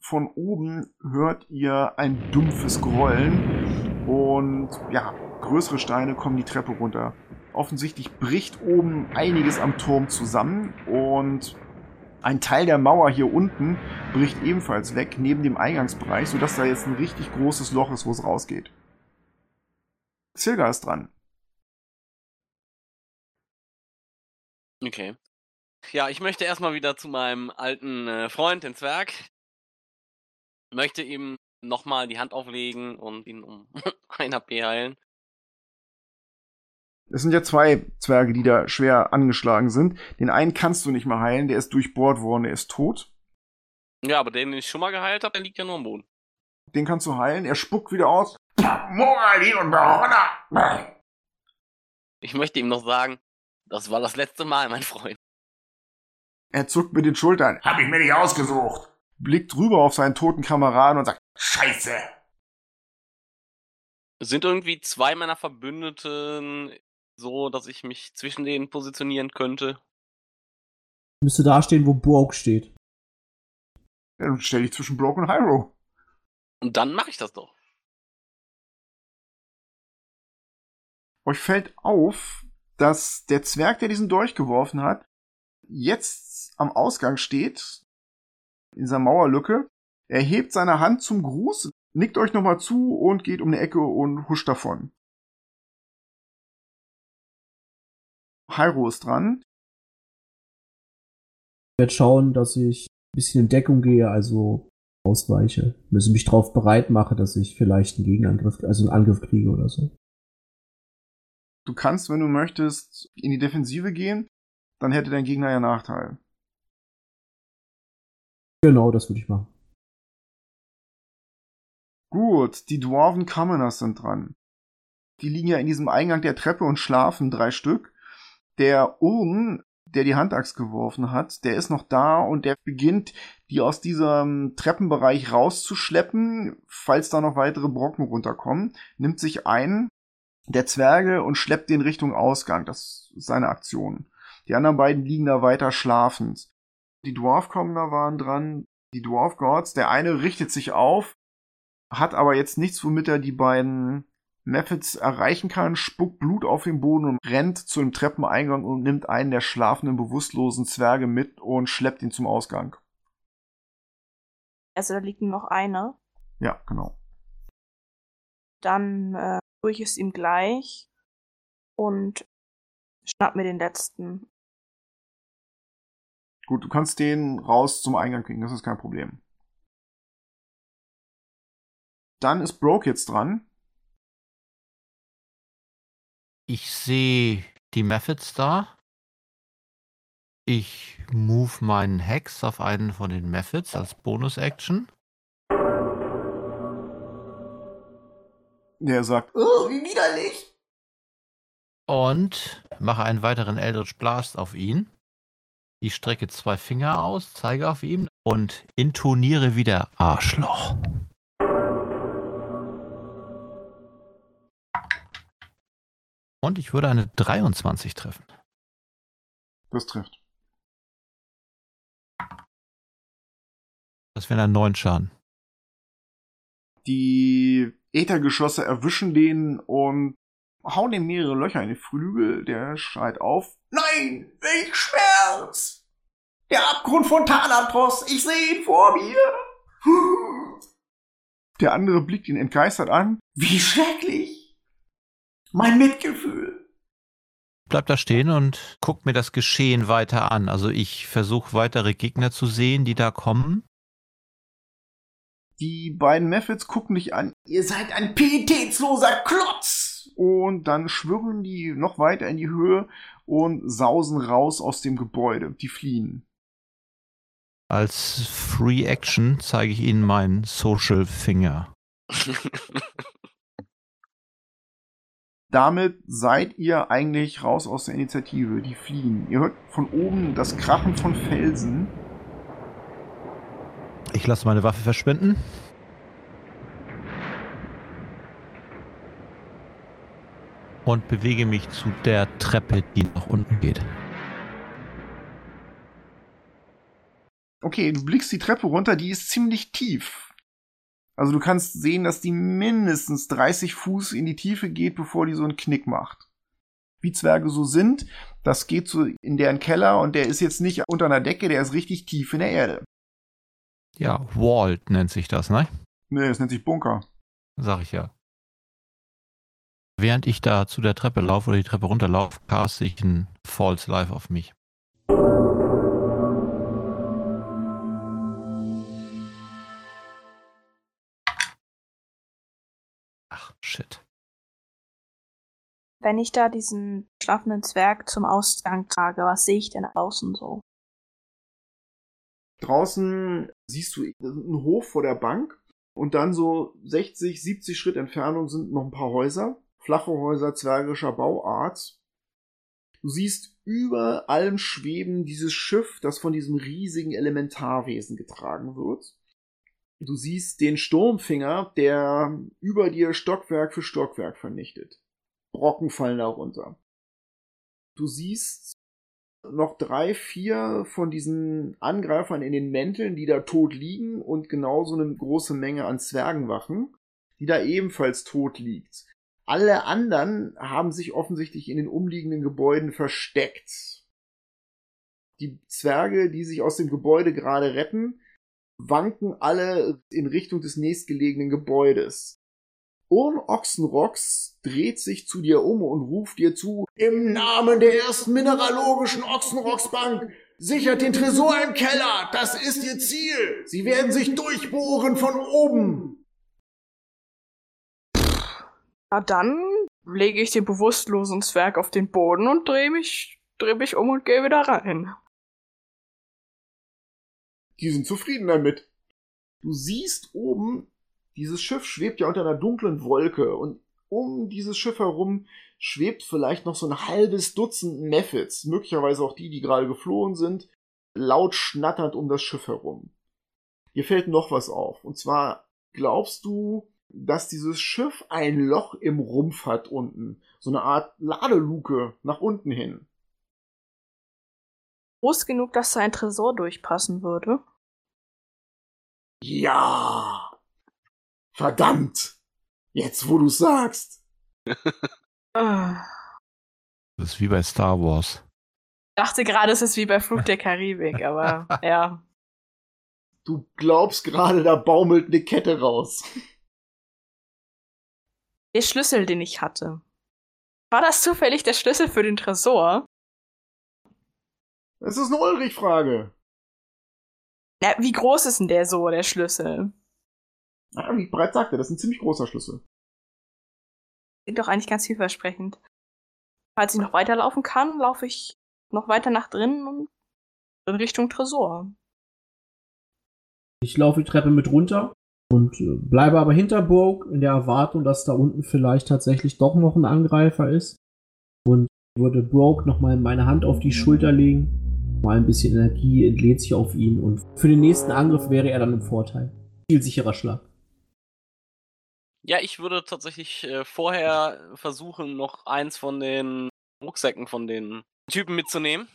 Von oben hört ihr ein dumpfes Grollen und ja, größere Steine kommen die Treppe runter. Offensichtlich bricht oben einiges am Turm zusammen und ein Teil der Mauer hier unten bricht ebenfalls weg, neben dem Eingangsbereich, sodass da jetzt ein richtig großes Loch ist, wo es rausgeht. Silga ist dran. Okay. Ja, ich möchte erstmal wieder zu meinem alten äh, Freund, den Zwerg. Möchte ihm nochmal die Hand auflegen und ihn um ein HP heilen. Es sind ja zwei Zwerge, die da schwer angeschlagen sind. Den einen kannst du nicht mehr heilen, der ist durchbohrt worden, der ist tot. Ja, aber den, den ich schon mal geheilt habe, der liegt ja nur am Boden. Den kannst du heilen, er spuckt wieder aus. Ich möchte ihm noch sagen, das war das letzte Mal, mein Freund. Er zuckt mit den Schultern. Hab ich mir nicht ausgesucht. Blickt rüber auf seinen toten Kameraden und sagt, Scheiße. Sind irgendwie zwei meiner Verbündeten so, dass ich mich zwischen denen positionieren könnte? Müsste da stehen, wo Broke steht. Ja, dann stell dich zwischen Broke und Hyro. Und dann mache ich das doch. Euch fällt auf, dass der Zwerg, der diesen Dolch geworfen hat, jetzt am Ausgang steht, dieser Mauerlücke. Er hebt seine Hand zum Gruß, nickt euch nochmal zu und geht um eine Ecke und huscht davon. Hyro ist dran. Ich werde schauen, dass ich ein bisschen in Deckung gehe, also ausweiche. Müssen mich darauf bereit mache, dass ich vielleicht einen Gegenangriff, also einen Angriff kriege oder so. Du kannst, wenn du möchtest, in die Defensive gehen, dann hätte dein Gegner ja Nachteil. Genau, das würde ich machen. Gut, die Dwarven Commoners sind dran. Die liegen ja in diesem Eingang der Treppe und schlafen drei Stück. Der Urn, der die Handaxt geworfen hat, der ist noch da und der beginnt, die aus diesem Treppenbereich rauszuschleppen, falls da noch weitere Brocken runterkommen, nimmt sich einen der Zwerge und schleppt den Richtung Ausgang. Das ist seine Aktion. Die anderen beiden liegen da weiter schlafend. Die Dwarf-Commoner waren dran, die Dwarf Gods. Der eine richtet sich auf, hat aber jetzt nichts, womit er die beiden Methods erreichen kann, spuckt Blut auf den Boden und rennt zu dem Treppeneingang und nimmt einen der schlafenden, bewusstlosen Zwerge mit und schleppt ihn zum Ausgang. Also da liegt noch einer. Ja, genau. Dann äh, tue ich es ihm gleich und schnapp mir den letzten. Gut, du kannst den raus zum Eingang kriegen, das ist kein Problem. Dann ist Broke jetzt dran. Ich sehe die Methods da. Ich move meinen Hex auf einen von den Methods als Bonus-Action. Der sagt, oh, wie widerlich. Und mache einen weiteren Eldritch Blast auf ihn. Ich strecke zwei Finger aus, zeige auf ihn und intoniere wieder Arschloch. Und ich würde eine 23 treffen. Das trifft. Das wäre ein 9 Schaden. Die Äthergeschosse erwischen den und hauen ihm mehrere Löcher in die Flügel. Der schreit auf. Nein, welch Schmerz! Der Abgrund von Thanatos, ich sehe ihn vor mir. Der andere blickt ihn entgeistert an. Wie schrecklich. Mein Mitgefühl. Bleib da stehen und guck mir das Geschehen weiter an. Also ich versuche weitere Gegner zu sehen, die da kommen. Die beiden Methods gucken dich an. Ihr seid ein pietätsloser Klotz! Und dann schwirren die noch weiter in die Höhe und sausen raus aus dem Gebäude. Die fliehen. Als Free Action zeige ich Ihnen meinen Social Finger. Damit seid ihr eigentlich raus aus der Initiative. Die fliehen. Ihr hört von oben das Krachen von Felsen. Ich lasse meine Waffe verschwinden. Und bewege mich zu der Treppe, die nach unten geht. Okay, du blickst die Treppe runter, die ist ziemlich tief. Also du kannst sehen, dass die mindestens 30 Fuß in die Tiefe geht, bevor die so einen Knick macht. Wie Zwerge so sind, das geht so in deren Keller und der ist jetzt nicht unter einer Decke, der ist richtig tief in der Erde. Ja, Walled nennt sich das, ne? Nee, das nennt sich Bunker. Sag ich ja. Während ich da zu der Treppe laufe oder die Treppe runterlaufe, caste ich ein False Life auf mich. Ach, shit. Wenn ich da diesen schlafenden Zwerg zum Ausgang trage, was sehe ich denn außen so? Draußen siehst du einen Hof vor der Bank und dann so 60, 70 Schritt Entfernung sind noch ein paar Häuser. Flache Häuser zwergischer Bauart. Du siehst über allem schweben dieses Schiff, das von diesem riesigen Elementarwesen getragen wird. Du siehst den Sturmfinger, der über dir Stockwerk für Stockwerk vernichtet. Brocken fallen darunter. Du siehst noch drei, vier von diesen Angreifern in den Mänteln, die da tot liegen und genauso eine große Menge an Zwergenwachen, die da ebenfalls tot liegt. Alle anderen haben sich offensichtlich in den umliegenden Gebäuden versteckt. Die Zwerge, die sich aus dem Gebäude gerade retten, wanken alle in Richtung des nächstgelegenen Gebäudes. Urn Ochsenrocks dreht sich zu dir um und ruft dir zu, im Namen der ersten mineralogischen Ochsenrocksbank, sichert den Tresor im Keller, das ist ihr Ziel. Sie werden sich durchbohren von oben. Na dann lege ich den bewusstlosen Zwerg auf den Boden und drehe mich, dreh mich um und gehe wieder rein. Die sind zufrieden damit. Du siehst oben, dieses Schiff schwebt ja unter einer dunklen Wolke und um dieses Schiff herum schwebt vielleicht noch so ein halbes Dutzend Methods, möglicherweise auch die, die gerade geflohen sind, laut schnatternd um das Schiff herum. Hier fällt noch was auf. Und zwar glaubst du, dass dieses Schiff ein Loch im Rumpf hat unten. So eine Art Ladeluke nach unten hin. Groß genug, dass da ein Tresor durchpassen würde. Ja. Verdammt. Jetzt, wo du sagst. Ah. Das ist wie bei Star Wars. dachte gerade, es ist wie bei Flug der Karibik, aber ja. Du glaubst gerade, da baumelt eine Kette raus. Der Schlüssel, den ich hatte. War das zufällig der Schlüssel für den Tresor? Das ist eine Ulrich-Frage. Na, wie groß ist denn der so, der Schlüssel? Ja, wie ich bereits sagte, das ist ein ziemlich großer Schlüssel. Klingt doch eigentlich ganz vielversprechend. Falls ich noch weiterlaufen kann, laufe ich noch weiter nach drinnen und in Richtung Tresor. Ich laufe die Treppe mit runter und äh, bleibe aber hinter Burg in der Erwartung, dass da unten vielleicht tatsächlich doch noch ein Angreifer ist. Und würde Broke nochmal meine Hand auf die Schulter legen. Mal ein bisschen Energie entlädt sich auf ihn und für den nächsten Angriff wäre er dann im Vorteil. Viel sicherer Schlag. Ja, ich würde tatsächlich äh, vorher versuchen, noch eins von den Rucksäcken von den Typen mitzunehmen.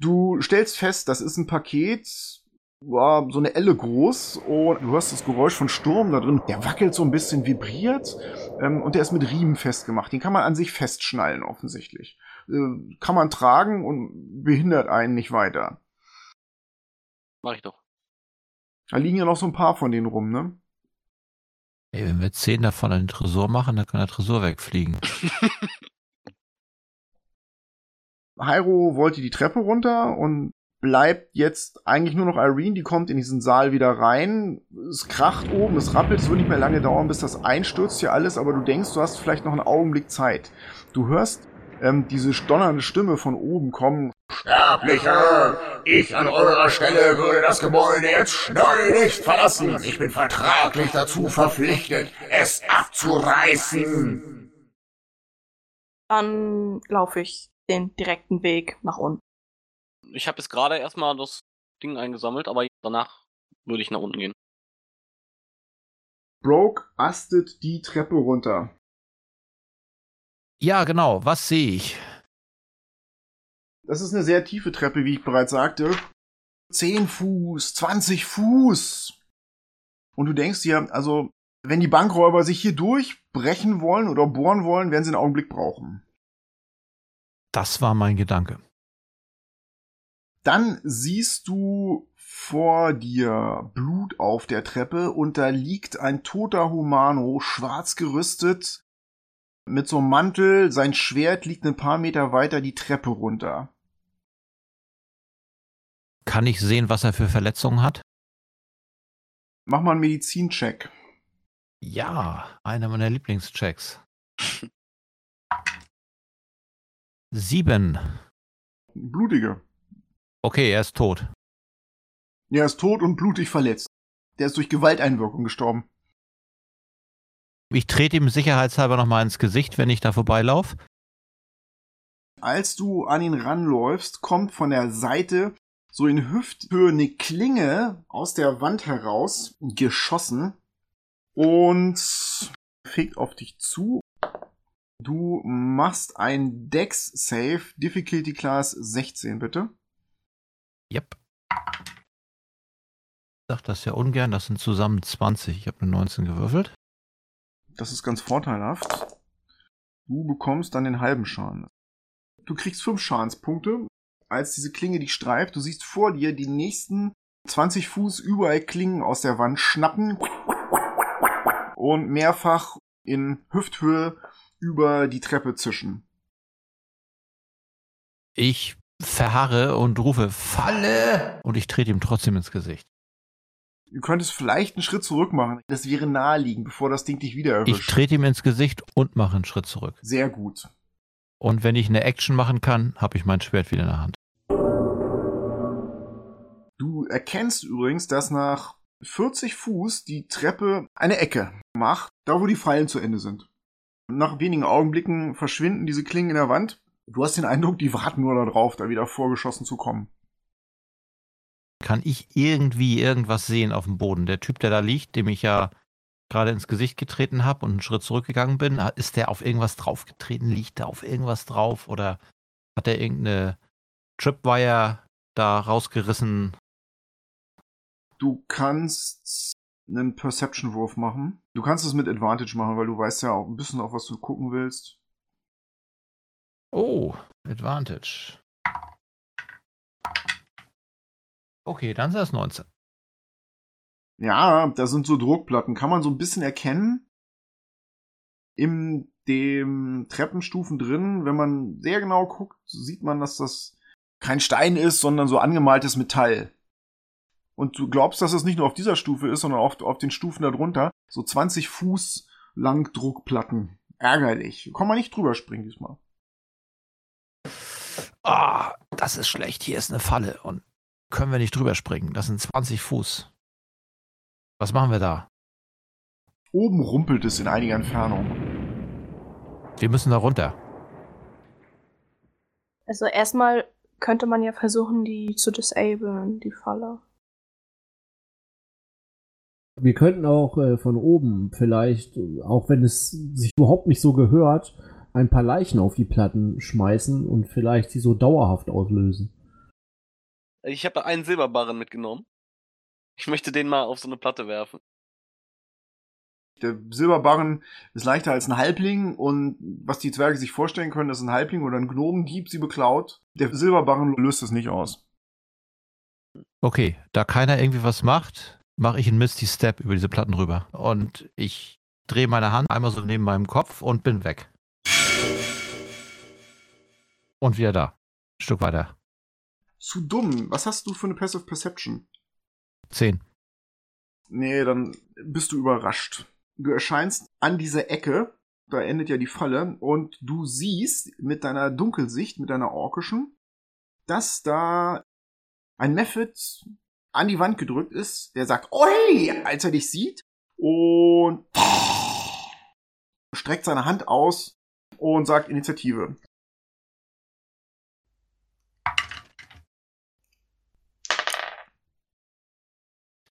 Du stellst fest, das ist ein Paket, war so eine Elle groß und du hörst das Geräusch von Sturm da drin. Der wackelt so ein bisschen, vibriert. Ähm, und der ist mit Riemen festgemacht. Den kann man an sich festschnallen, offensichtlich. Äh, kann man tragen und behindert einen nicht weiter. Mach ich doch. Da liegen ja noch so ein paar von denen rum, ne? Ey, wenn wir zehn davon an den Tresor machen, dann kann der Tresor wegfliegen. Hyro wollte die Treppe runter und bleibt jetzt eigentlich nur noch Irene, die kommt in diesen Saal wieder rein. Es kracht oben, es rappelt, es wird nicht mehr lange dauern, bis das einstürzt hier alles, aber du denkst, du hast vielleicht noch einen Augenblick Zeit. Du hörst ähm, diese donnernde Stimme von oben kommen. Sterbliche, ich an eurer Stelle würde das Gebäude jetzt schleunigst verlassen. Ich bin vertraglich dazu verpflichtet, es abzureißen. Dann laufe ich den direkten Weg nach unten. Ich habe jetzt gerade erstmal das Ding eingesammelt, aber danach würde ich nach unten gehen. Broke astet die Treppe runter. Ja, genau. Was sehe ich? Das ist eine sehr tiefe Treppe, wie ich bereits sagte. 10 Fuß, 20 Fuß. Und du denkst dir, also, wenn die Bankräuber sich hier durchbrechen wollen oder bohren wollen, werden sie einen Augenblick brauchen. Das war mein Gedanke. Dann siehst du vor dir Blut auf der Treppe und da liegt ein toter Humano, schwarz gerüstet, mit so einem Mantel, sein Schwert liegt ein paar Meter weiter die Treppe runter. Kann ich sehen, was er für Verletzungen hat? Mach mal einen Medizincheck. Ja, einer meiner Lieblingschecks. Sieben. Blutige. Okay, er ist tot. Er ist tot und blutig verletzt. Der ist durch Gewalteinwirkung gestorben. Ich trete ihm sicherheitshalber nochmal ins Gesicht, wenn ich da vorbeilaufe. Als du an ihn ranläufst, kommt von der Seite so in Hüfthöhe eine Klinge aus der Wand heraus, geschossen und fegt auf dich zu. Du machst ein Dex Save, Difficulty Class 16, bitte. Yep. Ich sag das ja ungern, das sind zusammen 20. Ich habe eine 19 gewürfelt. Das ist ganz vorteilhaft. Du bekommst dann den halben Schaden. Du kriegst 5 Schadenspunkte, als diese Klinge dich streift. Du siehst vor dir die nächsten 20 Fuß überall Klingen aus der Wand schnappen und mehrfach in Hüfthöhe über die Treppe zischen. Ich verharre und rufe Falle und ich trete ihm trotzdem ins Gesicht. Du könntest vielleicht einen Schritt zurück machen. Das wäre naheliegend, bevor das Ding dich wieder erwischt. Ich trete ihm ins Gesicht und mache einen Schritt zurück. Sehr gut. Und wenn ich eine Action machen kann, habe ich mein Schwert wieder in der Hand. Du erkennst übrigens, dass nach 40 Fuß die Treppe eine Ecke macht, da wo die Pfeilen zu Ende sind. Nach wenigen Augenblicken verschwinden diese Klingen in der Wand. Du hast den Eindruck, die warten nur darauf, da wieder vorgeschossen zu kommen. Kann ich irgendwie irgendwas sehen auf dem Boden? Der Typ, der da liegt, dem ich ja gerade ins Gesicht getreten habe und einen Schritt zurückgegangen bin, ist der auf irgendwas draufgetreten? Liegt der auf irgendwas drauf? Oder hat er irgendeine Tripwire da rausgerissen? Du kannst einen Perception-Wurf machen. Du kannst es mit Advantage machen, weil du weißt ja auch ein bisschen, auf was du gucken willst. Oh, Advantage. Okay, dann sind das 19. Ja, da sind so Druckplatten. Kann man so ein bisschen erkennen. In dem Treppenstufen drin, wenn man sehr genau guckt, sieht man, dass das kein Stein ist, sondern so angemaltes Metall. Und du glaubst, dass es nicht nur auf dieser Stufe ist, sondern auch auf den Stufen darunter. So 20 Fuß lang Druckplatten. Ärgerlich. Kann man nicht drüber springen diesmal. Ah, das ist schlecht. Hier ist eine Falle und können wir nicht drüber springen. Das sind 20 Fuß. Was machen wir da? Oben rumpelt es in einiger Entfernung. Wir müssen da runter. Also erstmal könnte man ja versuchen, die zu disablen, die Falle. Wir könnten auch äh, von oben vielleicht, auch wenn es sich überhaupt nicht so gehört, ein paar Leichen auf die Platten schmeißen und vielleicht sie so dauerhaft auslösen. Ich habe einen Silberbarren mitgenommen. Ich möchte den mal auf so eine Platte werfen. Der Silberbarren ist leichter als ein Halbling und was die Zwerge sich vorstellen können, dass ein Halbling oder ein Gnomendieb sie beklaut. Der Silberbarren löst es nicht aus. Okay, da keiner irgendwie was macht, mache ich einen Misty Step über diese Platten rüber. Und ich drehe meine Hand einmal so neben meinem Kopf und bin weg. Und wieder da. Ein Stück weiter. Zu dumm. Was hast du für eine Passive Perception? Zehn. Nee, dann bist du überrascht. Du erscheinst an dieser Ecke, da endet ja die Falle, und du siehst mit deiner Dunkelsicht, mit deiner orkischen, dass da ein Method an die Wand gedrückt ist, der sagt, Oi, als er dich sieht, und streckt seine Hand aus und sagt Initiative.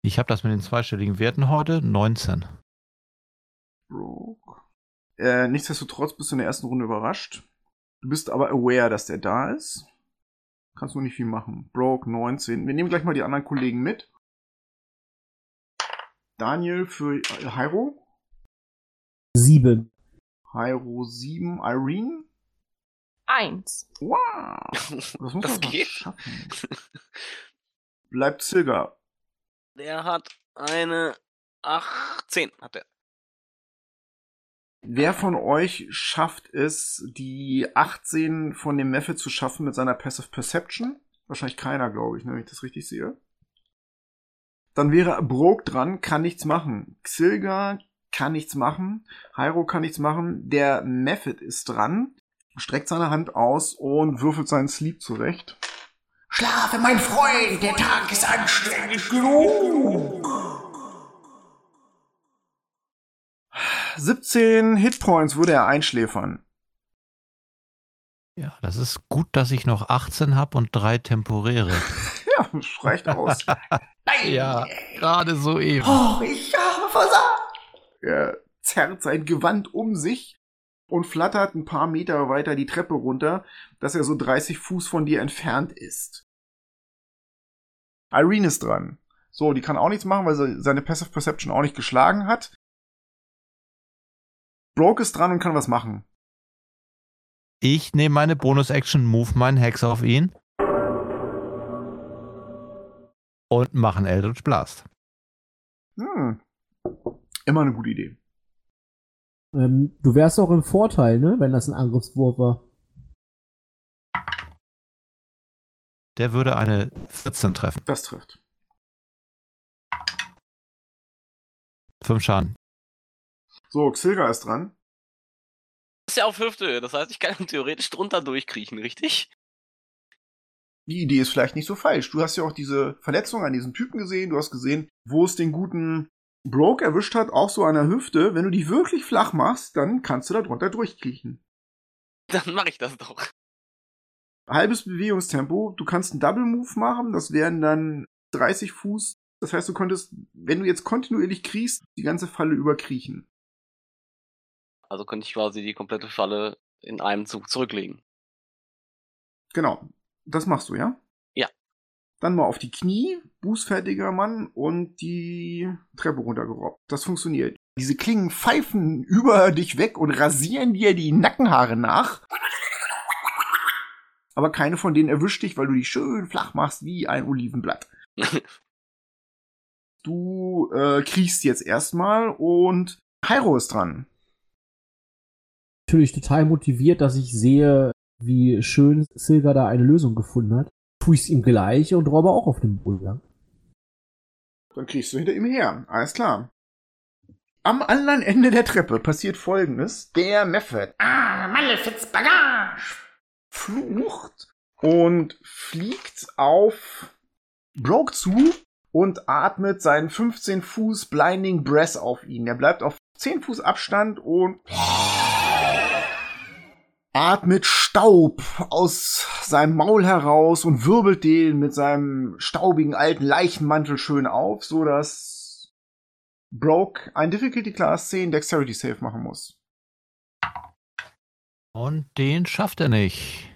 Ich habe das mit den zweistelligen Werten heute. 19. Broke. Äh, nichtsdestotrotz bist du in der ersten Runde überrascht. Du bist aber aware, dass der da ist. Kannst nur nicht viel machen. Broke 19. Wir nehmen gleich mal die anderen Kollegen mit. Daniel für Hyro. Sieben. Hyro 7. Irene. Eins. Wow. Das muss Das man geht. schaffen. Bleibt Silga. Der hat eine 18, hat er. Wer von euch schafft es, die 18 von dem Method zu schaffen mit seiner Passive Perception? Wahrscheinlich keiner, glaube ich, ne, wenn ich das richtig sehe. Dann wäre Brok dran, kann nichts machen. Xilga kann nichts machen. Hyro kann nichts machen. Der Method ist dran, streckt seine Hand aus und würfelt seinen Sleep zurecht. Schlafe, mein Freund, der Tag ist anstrengend genug. 17 Hitpoints würde er einschläfern. Ja, das ist gut, dass ich noch 18 habe und drei temporäre. Ja, das reicht aus. Nein, ja, gerade so eben. Oh, ich habe versagt. Er zerrt sein Gewand um sich und flattert ein paar Meter weiter die Treppe runter, dass er so 30 Fuß von dir entfernt ist. Irene ist dran. So, die kann auch nichts machen, weil sie seine Passive Perception auch nicht geschlagen hat. Broke ist dran und kann was machen. Ich nehme meine Bonus-Action, move meinen Hex auf ihn. Und mache einen Eldritch Blast. Hm. Immer eine gute Idee. Ähm, du wärst auch im Vorteil, ne, wenn das ein Angriffswurf war. Der würde eine 14 treffen. Das trifft. 5 Schaden. So, Xilga ist dran. Das ist ja auf Hüfte, das heißt, ich kann theoretisch drunter durchkriechen, richtig? Die Idee ist vielleicht nicht so falsch. Du hast ja auch diese Verletzung an diesem Typen gesehen. Du hast gesehen, wo es den guten Broke erwischt hat, auch so an der Hüfte. Wenn du die wirklich flach machst, dann kannst du da drunter durchkriechen. Dann mache ich das doch. halbes Bewegungstempo. Du kannst einen Double Move machen, das wären dann 30 Fuß. Das heißt, du könntest, wenn du jetzt kontinuierlich kriechst, die ganze Falle überkriechen. Also könnte ich quasi die komplette Falle in einem Zug zurücklegen. Genau. Das machst du, ja? Ja. Dann mal auf die Knie, bußfertiger Mann, und die Treppe runtergerobbt. Das funktioniert. Diese Klingen pfeifen über dich weg und rasieren dir die Nackenhaare nach. Aber keine von denen erwischt dich, weil du die schön flach machst wie ein Olivenblatt. Du äh, kriechst jetzt erstmal und Hyro ist dran. Natürlich total motiviert, dass ich sehe, wie schön Silga da eine Lösung gefunden hat. Tue ich es ihm gleich und robbe auch auf den Boden lang. Dann kriegst du hinter ihm her. Alles klar. Am anderen Ende der Treppe passiert folgendes. Der Method Ah, Malefiz Bagage. flucht und fliegt auf Broke zu und atmet seinen 15 Fuß Blinding Breath auf ihn. Er bleibt auf 10 Fuß Abstand und atmet Staub aus seinem Maul heraus und wirbelt den mit seinem staubigen alten Leichenmantel schön auf, so dass Broke ein Difficulty Class 10 Dexterity Save machen muss. Und den schafft er nicht.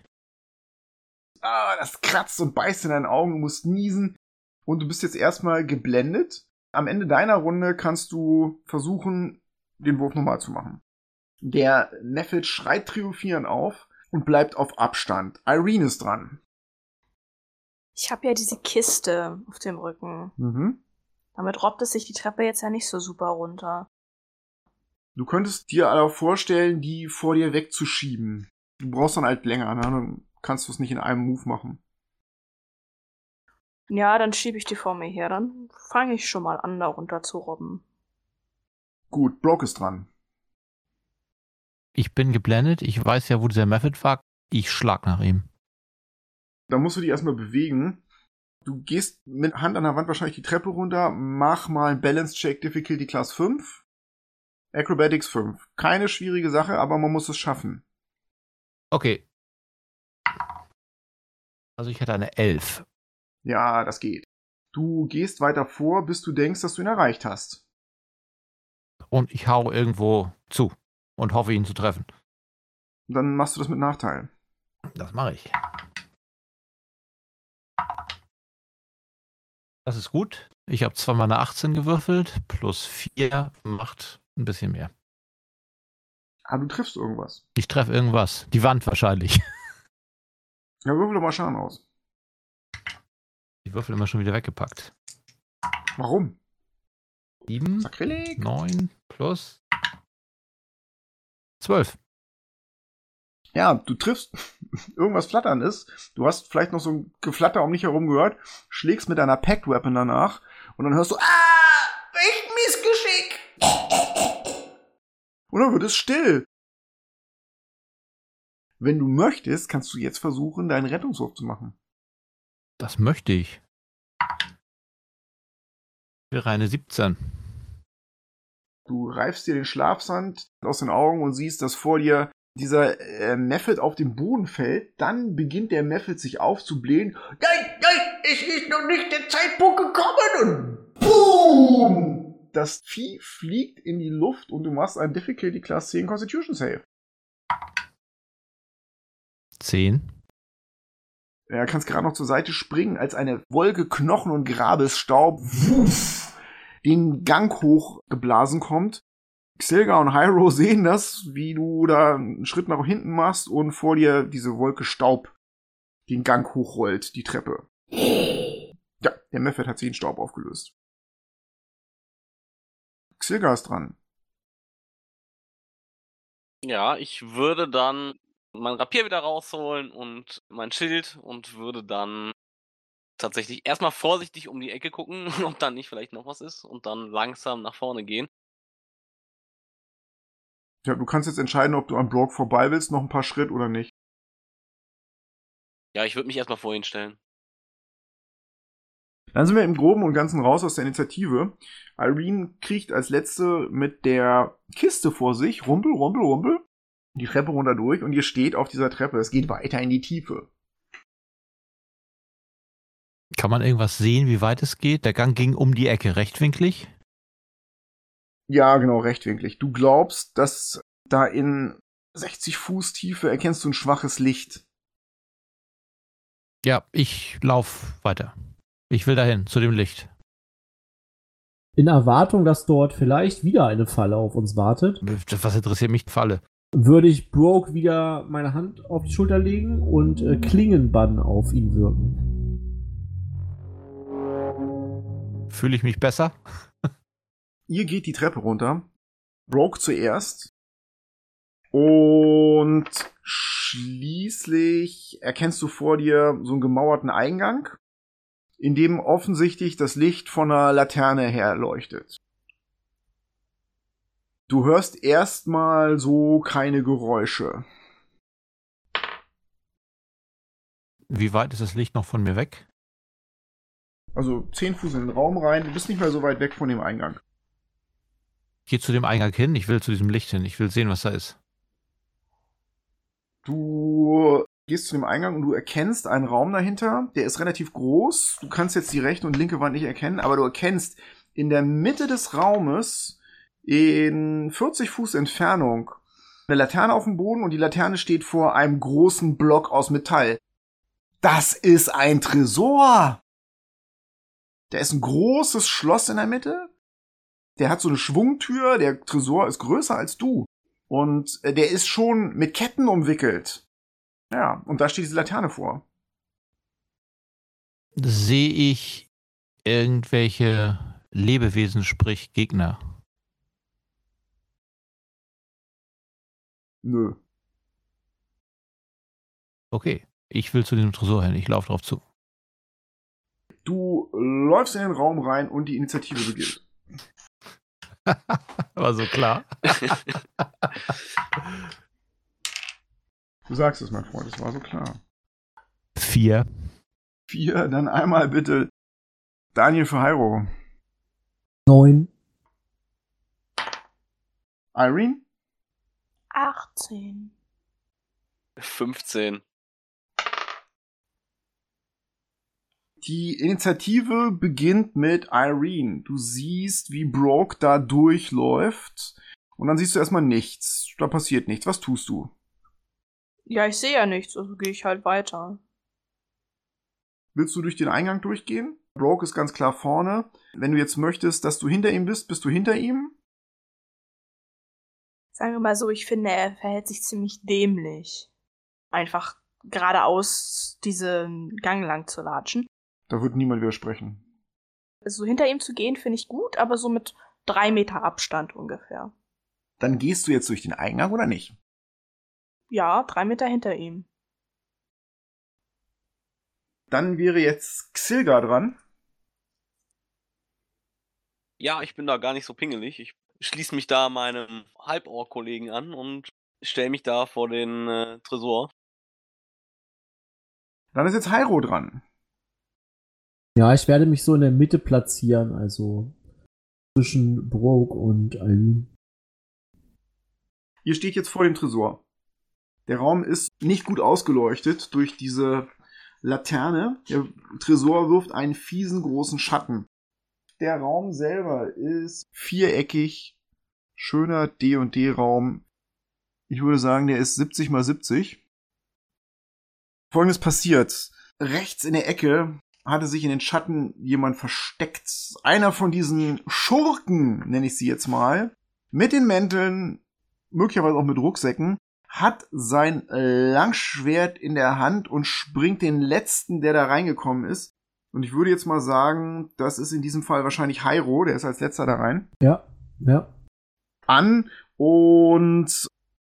ah, das kratzt und beißt in deinen Augen, du musst niesen und du bist jetzt erstmal geblendet. Am Ende deiner Runde kannst du versuchen, den Wurf normal zu machen. Der Neffel schreit triumphierend auf und bleibt auf Abstand. Irene ist dran. Ich habe ja diese Kiste auf dem Rücken. Mhm. Damit robbt es sich die Treppe jetzt ja nicht so super runter. Du könntest dir aber vorstellen, die vor dir wegzuschieben. Du brauchst dann halt länger, ne? Dann kannst du es nicht in einem Move machen. Ja, dann schiebe ich die vor mir her. Dann fange ich schon mal an, da runter zu robben. Gut, Brock ist dran. Ich bin geblendet. Ich weiß ja, wo dieser Method war. Ich schlag nach ihm. Da musst du dich erstmal bewegen. Du gehst mit Hand an der Wand wahrscheinlich die Treppe runter. Mach mal einen Balance Check Difficulty Class 5. Acrobatics 5. Keine schwierige Sache, aber man muss es schaffen. Okay. Also ich hatte eine 11. Ja, das geht. Du gehst weiter vor, bis du denkst, dass du ihn erreicht hast. Und ich hau irgendwo zu und hoffe, ihn zu treffen. Dann machst du das mit Nachteil. Das mache ich. Das ist gut. Ich habe zweimal eine 18 gewürfelt, plus 4 macht ein bisschen mehr. Ah, du triffst irgendwas. Ich treffe irgendwas. Die Wand wahrscheinlich. Ja, würfel doch mal Schaden aus. Die Würfel immer schon wieder weggepackt. Warum? 7, Sakrileg. 9 plus 12. Ja, du triffst irgendwas flattern ist. Du hast vielleicht noch so ein Geflatter um dich herum gehört, schlägst mit deiner Packed Weapon danach und dann hörst du, ah, echt Missgeschick. Und dann wird es still. Wenn du möchtest, kannst du jetzt versuchen, deinen Rettungswurf zu machen. Das möchte ich. Wäre eine 17. Du reifst dir den Schlafsand aus den Augen und siehst, dass vor dir dieser äh, Method auf den Boden fällt. Dann beginnt der Method sich aufzublähen. Nein, nein, es ist noch nicht der Zeitpunkt gekommen. Und boom! Das Vieh fliegt in die Luft und du machst einen Difficulty Class 10 Constitution Save. 10. Er kannst gerade noch zur Seite springen, als eine Wolke Knochen und Grabesstaub wuff, den Gang hochgeblasen kommt. Xilga und Hyro sehen das, wie du da einen Schritt nach hinten machst und vor dir diese Wolke Staub den Gang hochrollt, die Treppe. Ja, der Method hat sich in Staub aufgelöst. Xilga ist dran. Ja, ich würde dann mein Rapier wieder rausholen und mein Schild und würde dann tatsächlich erstmal vorsichtig um die Ecke gucken, ob da nicht vielleicht noch was ist und dann langsam nach vorne gehen. Ja, du kannst jetzt entscheiden, ob du am Block vorbei willst, noch ein paar Schritt oder nicht. Ja, ich würde mich erstmal vor ihn stellen. Dann sind wir im Groben und Ganzen raus aus der Initiative. Irene kriecht als letzte mit der Kiste vor sich, rumpel, rumpel, rumpel, die Treppe runter durch und ihr steht auf dieser Treppe. Es geht weiter in die Tiefe. Kann man irgendwas sehen, wie weit es geht? Der Gang ging um die Ecke, rechtwinklig. Ja, genau, rechtwinklig. Du glaubst, dass da in 60 Fuß Tiefe erkennst du ein schwaches Licht. Ja, ich lauf weiter. Ich will dahin, zu dem Licht. In Erwartung, dass dort vielleicht wieder eine Falle auf uns wartet, Was interessiert mich die Falle? würde ich Broke wieder meine Hand auf die Schulter legen und äh, Klingenbann auf ihn wirken. Fühle ich mich besser? Ihr geht die Treppe runter. Broke zuerst. Und schließlich erkennst du vor dir so einen gemauerten Eingang, in dem offensichtlich das Licht von einer Laterne herleuchtet. Du hörst erstmal so keine Geräusche. Wie weit ist das Licht noch von mir weg? Also zehn Fuß in den Raum rein. Du bist nicht mehr so weit weg von dem Eingang. Ich gehe zu dem Eingang hin. Ich will zu diesem Licht hin. Ich will sehen, was da ist. Du gehst zu dem Eingang und du erkennst einen Raum dahinter. Der ist relativ groß. Du kannst jetzt die rechte und linke Wand nicht erkennen, aber du erkennst in der Mitte des Raumes in 40 Fuß Entfernung eine Laterne auf dem Boden und die Laterne steht vor einem großen Block aus Metall. Das ist ein Tresor! Da ist ein großes Schloss in der Mitte Der hat so eine Schwungtür, der Tresor ist größer als du. Und äh, der ist schon mit Ketten umwickelt. Ja, und da steht diese Laterne vor. Sehe ich irgendwelche Lebewesen, sprich Gegner? Nö. Okay, ich will zu dem Tresor hin, ich laufe drauf zu. Du läufst in den Raum rein und die Initiative beginnt. War so klar. Du sagst es, mein Freund, es war so klar. Vier. Vier, dann einmal bitte Daniel für Hyro. Neun. Irene? 18. 15. Die Initiative beginnt mit Irene. Du siehst, wie Broke da durchläuft. Und dann siehst du erstmal nichts. Da passiert nichts. Was tust du? Ja, ich sehe ja nichts, also gehe ich halt weiter. Willst du durch den Eingang durchgehen? Broke ist ganz klar vorne. Wenn du jetzt möchtest, dass du hinter ihm bist, bist du hinter ihm. Sagen wir mal so, ich finde, er verhält sich ziemlich dämlich. Einfach geradeaus diesen Gang lang zu latschen. Da wird niemand widersprechen. Also hinter ihm zu gehen, finde ich gut, aber so mit drei Meter Abstand ungefähr. Dann gehst du jetzt durch den Eingang oder nicht? Ja, drei Meter hinter ihm. Dann wäre jetzt Xilga dran. Ja, ich bin da gar nicht so pingelig. Ich schließe mich da meinem Halborg-Kollegen an und stelle mich da vor den äh, Tresor. Dann ist jetzt Hyro dran. Ja, ich werde mich so in der Mitte platzieren, also zwischen Broke und Eileen. Ihr steht jetzt vor dem Tresor. Der Raum ist nicht gut ausgeleuchtet durch diese Laterne. Der Tresor wirft einen fiesen großen Schatten. Der Raum selber ist viereckig, schöner D&D-Raum. Ich würde sagen, der ist 70 mal 70. Folgendes passiert. Rechts in der Ecke hatte sich in den Schatten jemand versteckt. Einer von diesen Schurken, nenne ich sie jetzt mal, mit den Mänteln, möglicherweise auch mit Rucksäcken, hat sein Langschwert in der Hand und springt den letzten, der da reingekommen ist. Und ich würde jetzt mal sagen, das ist in diesem Fall wahrscheinlich Hyro, der ist als letzter da rein. Ja, ja. An und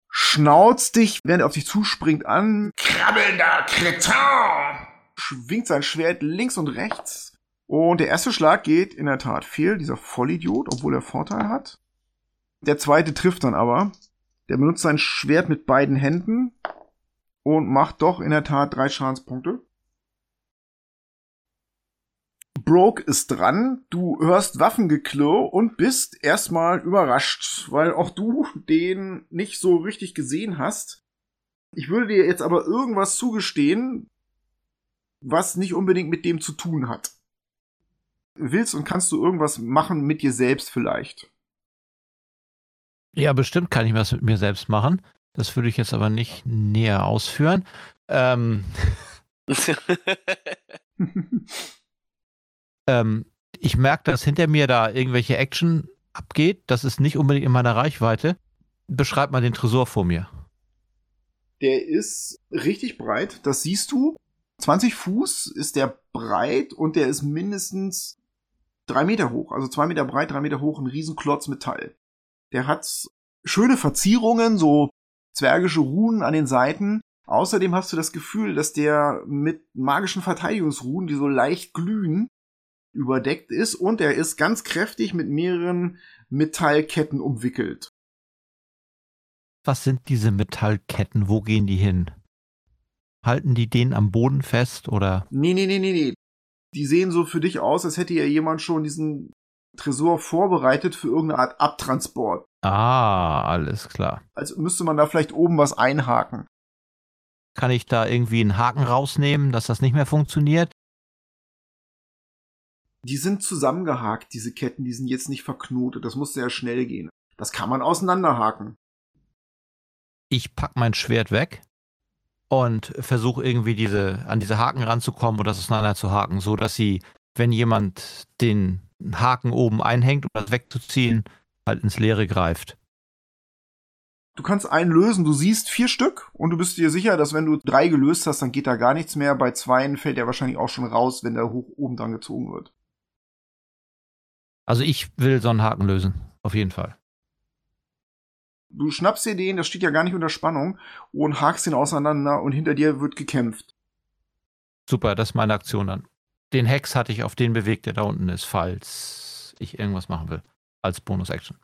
schnauzt dich, während er auf dich zuspringt, an, Krabbelnder Kretin! Schwingt sein Schwert links und rechts. Und der erste Schlag geht in der Tat fehl, dieser Vollidiot, obwohl er Vorteil hat. Der zweite trifft dann aber. Der benutzt sein Schwert mit beiden Händen und macht doch in der Tat drei Schadenspunkte. Broke ist dran, du hörst Waffengeklirr und bist erstmal überrascht, weil auch du den nicht so richtig gesehen hast. Ich würde dir jetzt aber irgendwas zugestehen, was nicht unbedingt mit dem zu tun hat. Willst und kannst du irgendwas machen mit dir selbst vielleicht? Ja, bestimmt kann ich was mit mir selbst machen. Das würde ich jetzt aber nicht näher ausführen. Ähm, ähm, ich merke, dass hinter mir da irgendwelche Action abgeht. Das ist nicht unbedingt in meiner Reichweite. Beschreib mal den Tresor vor mir. Der ist richtig breit, das siehst du. 20 Fuß ist der breit und der ist mindestens drei Meter hoch. Also zwei Meter breit, drei Meter hoch, ein Riesenklotz Metall. Der hat schöne Verzierungen, so zwergische Runen an den Seiten. Außerdem hast du das Gefühl, dass der mit magischen Verteidigungsruhen, die so leicht glühen, überdeckt ist und er ist ganz kräftig mit mehreren Metallketten umwickelt. Was sind diese Metallketten? Wo gehen die hin? Halten die den am Boden fest oder? Nee, nee, nee, nee, nee. Die sehen so für dich aus, als hätte ja jemand schon diesen Tresor vorbereitet für irgendeine Art Abtransport. Ah, alles klar. Also müsste man da vielleicht oben was einhaken. Kann ich da irgendwie einen Haken rausnehmen, dass das nicht mehr funktioniert? Die sind zusammengehakt, diese Ketten, die sind jetzt nicht verknotet. Das muss sehr schnell gehen. Das kann man auseinanderhaken. Ich pack mein Schwert weg und versuche irgendwie diese, an diese Haken ranzukommen oder das auseinander zu haken, so dass sie wenn jemand den Haken oben einhängt, um das wegzuziehen, halt ins Leere greift. Du kannst einen lösen, du siehst vier Stück und du bist dir sicher, dass wenn du drei gelöst hast, dann geht da gar nichts mehr. Bei zweien fällt er wahrscheinlich auch schon raus, wenn der hoch oben dran gezogen wird. Also ich will so einen Haken lösen, auf jeden Fall. Du schnappst dir den, das steht ja gar nicht unter Spannung, und hakst ihn auseinander und hinter dir wird gekämpft. Super, das ist meine Aktion dann. Den Hex hatte ich auf den bewegt, der da unten ist, falls ich irgendwas machen will. Als Bonus-Action.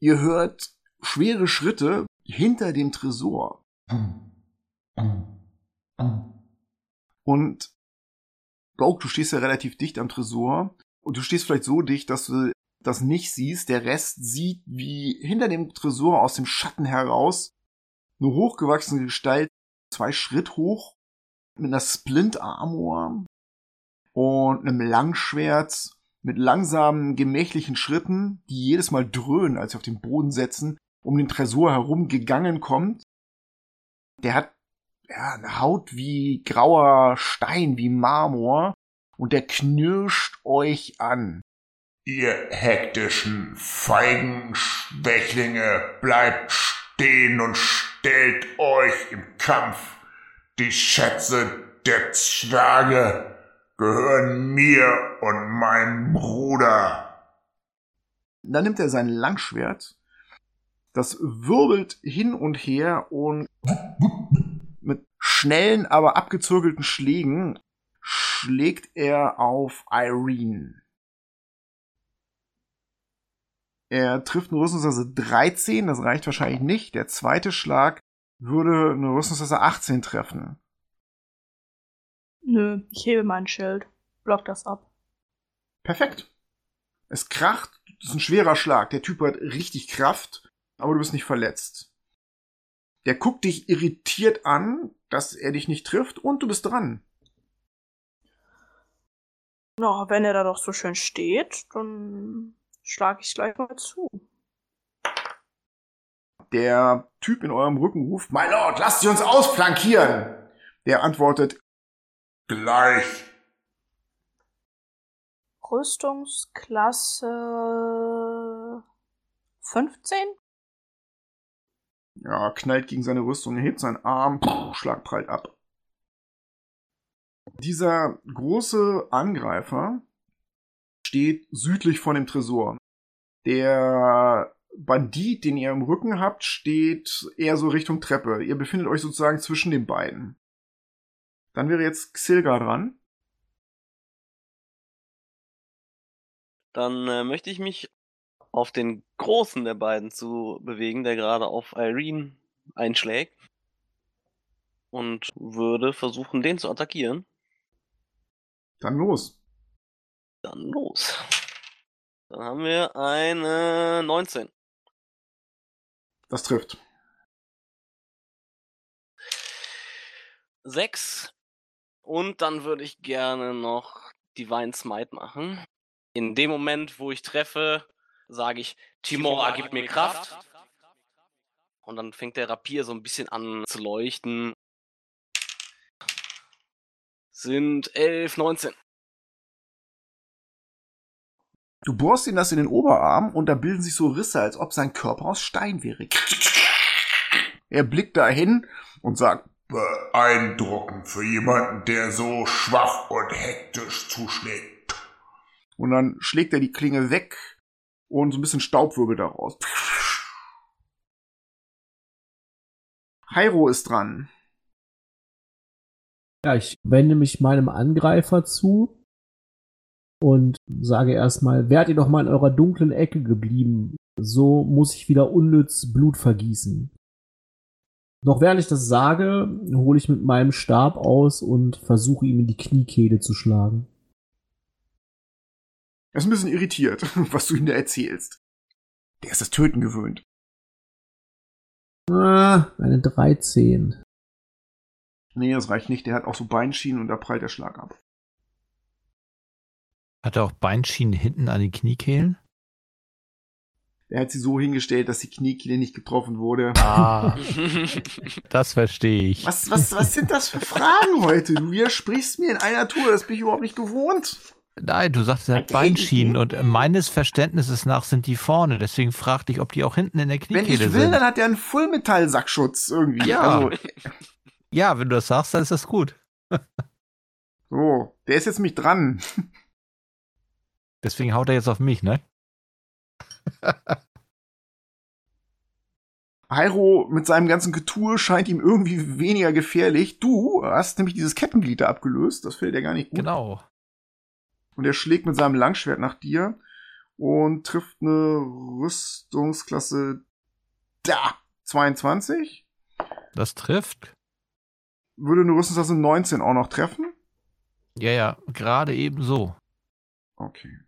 Ihr hört schwere Schritte hinter dem Tresor. Und Broke, du stehst ja relativ dicht am Tresor und du stehst vielleicht so dicht, dass du das nicht siehst. Der Rest sieht, wie hinter dem Tresor aus dem Schatten heraus eine hochgewachsene Gestalt zwei Schritt hoch mit einer Splint Armor und einem Langschwert mit langsamen, gemächlichen Schritten, die jedes Mal dröhnen, als sie auf den Boden setzen, um den Tresor herum gegangen kommt. Der hat ja, eine Haut wie grauer Stein, wie Marmor, und der knirscht euch an. Ihr hektischen, feigen Schwächlinge, bleibt stehen und stellt euch im Kampf. Die Schätze der Zwerge gehören mir und meinem Bruder. Dann nimmt er sein Langschwert, das wirbelt hin und her und mit schnellen, aber abgezirkelten Schlägen schlägt er auf Irene. Er trifft eine Rüstungsklasse 13, das reicht wahrscheinlich nicht. Der zweite Schlag würde eine Rüstungsklasse 18 treffen. Nö, ich hebe mein Schild. Block das ab. Perfekt. Es kracht, das ist ein schwerer Schlag. Der Typ hat richtig Kraft, aber du bist nicht verletzt. Der guckt dich irritiert an, dass er dich nicht trifft und du bist dran. Na, wenn er da doch so schön steht, dann schlage ich gleich mal zu. Der Typ in eurem Rücken ruft, My Lord, lasst sie uns ausflankieren! Der antwortet, Gleich. Rüstungsklasse 15? ja, knallt gegen seine Rüstung, hebt seinen Arm, Schlag prallt ab. Dieser große Angreifer steht südlich von dem Tresor. Der Bandit, den ihr im Rücken habt, steht eher so Richtung Treppe. Ihr befindet euch sozusagen zwischen den beiden. Dann wäre jetzt Xilga dran. Dann äh, möchte ich mich auf den großen der beiden zu bewegen, der gerade auf Irene einschlägt. Und würde versuchen, den zu attackieren. Dann los. Dann los. Dann haben wir eine 19. Das trifft. 6. Und dann würde ich gerne noch Divine Smite machen. In dem Moment, wo ich treffe, sage ich, Timora, gib mir Kraft. Und dann fängt der Rapier so ein bisschen an zu leuchten. Sind 11, 19. Du bohrst ihn das in den Oberarm und da bilden sich so Risse, als ob sein Körper aus Stein wäre. Er blickt dahin und sagt, Beeindruckend für jemanden, der so schwach und hektisch zuschlägt. und dann schlägt er die Klinge weg und so ein bisschen Staubwirbel daraus. Hyro ist dran. Ja, ich wende mich meinem Angreifer zu und sage erstmal, wärt ihr doch mal in eurer dunklen Ecke geblieben, so muss ich wieder unnütz Blut vergießen. Noch während ich das sage, hole ich mit meinem Stab aus und versuche ihm in die Kniekehle zu schlagen. Er ist ein bisschen irritiert, was du ihm da erzählst. Der ist das Töten gewöhnt. Ah, eine 13. Nee, das reicht nicht. Der hat auch so Beinschienen und da prallt der Schlag ab. Hat er auch Beinschienen hinten an den Kniekehlen? Er hat sie so hingestellt, dass die Kniekehle nicht getroffen wurde. Ah, das verstehe ich. Was, was, was sind das für Fragen heute? Du widersprichst mir in einer Tour, das bin ich überhaupt nicht gewohnt. Nein, du sagst, er hat Beinschienen und meines Verständnisses nach sind die vorne. Deswegen fragte ich, ob die auch hinten in der Wenn Kniekehle ich will, sind. dann hat er einen Fullmetall-Sackschutz irgendwie. Ja. Also, Ja, wenn du das sagst, dann ist das gut. so, der ist jetzt mich dran. Deswegen haut er jetzt auf mich, ne? Hyro mit seinem ganzen Getue scheint ihm irgendwie weniger gefährlich. Du hast nämlich dieses Kettenglied da abgelöst. Das fällt dir gar nicht gut. Genau. Und er schlägt mit seinem Langschwert nach dir und trifft eine Rüstungsklasse da 22. Das trifft. Würde eine Rüstungsklasse 19 auch noch treffen? Ja, ja, gerade eben so. Okay.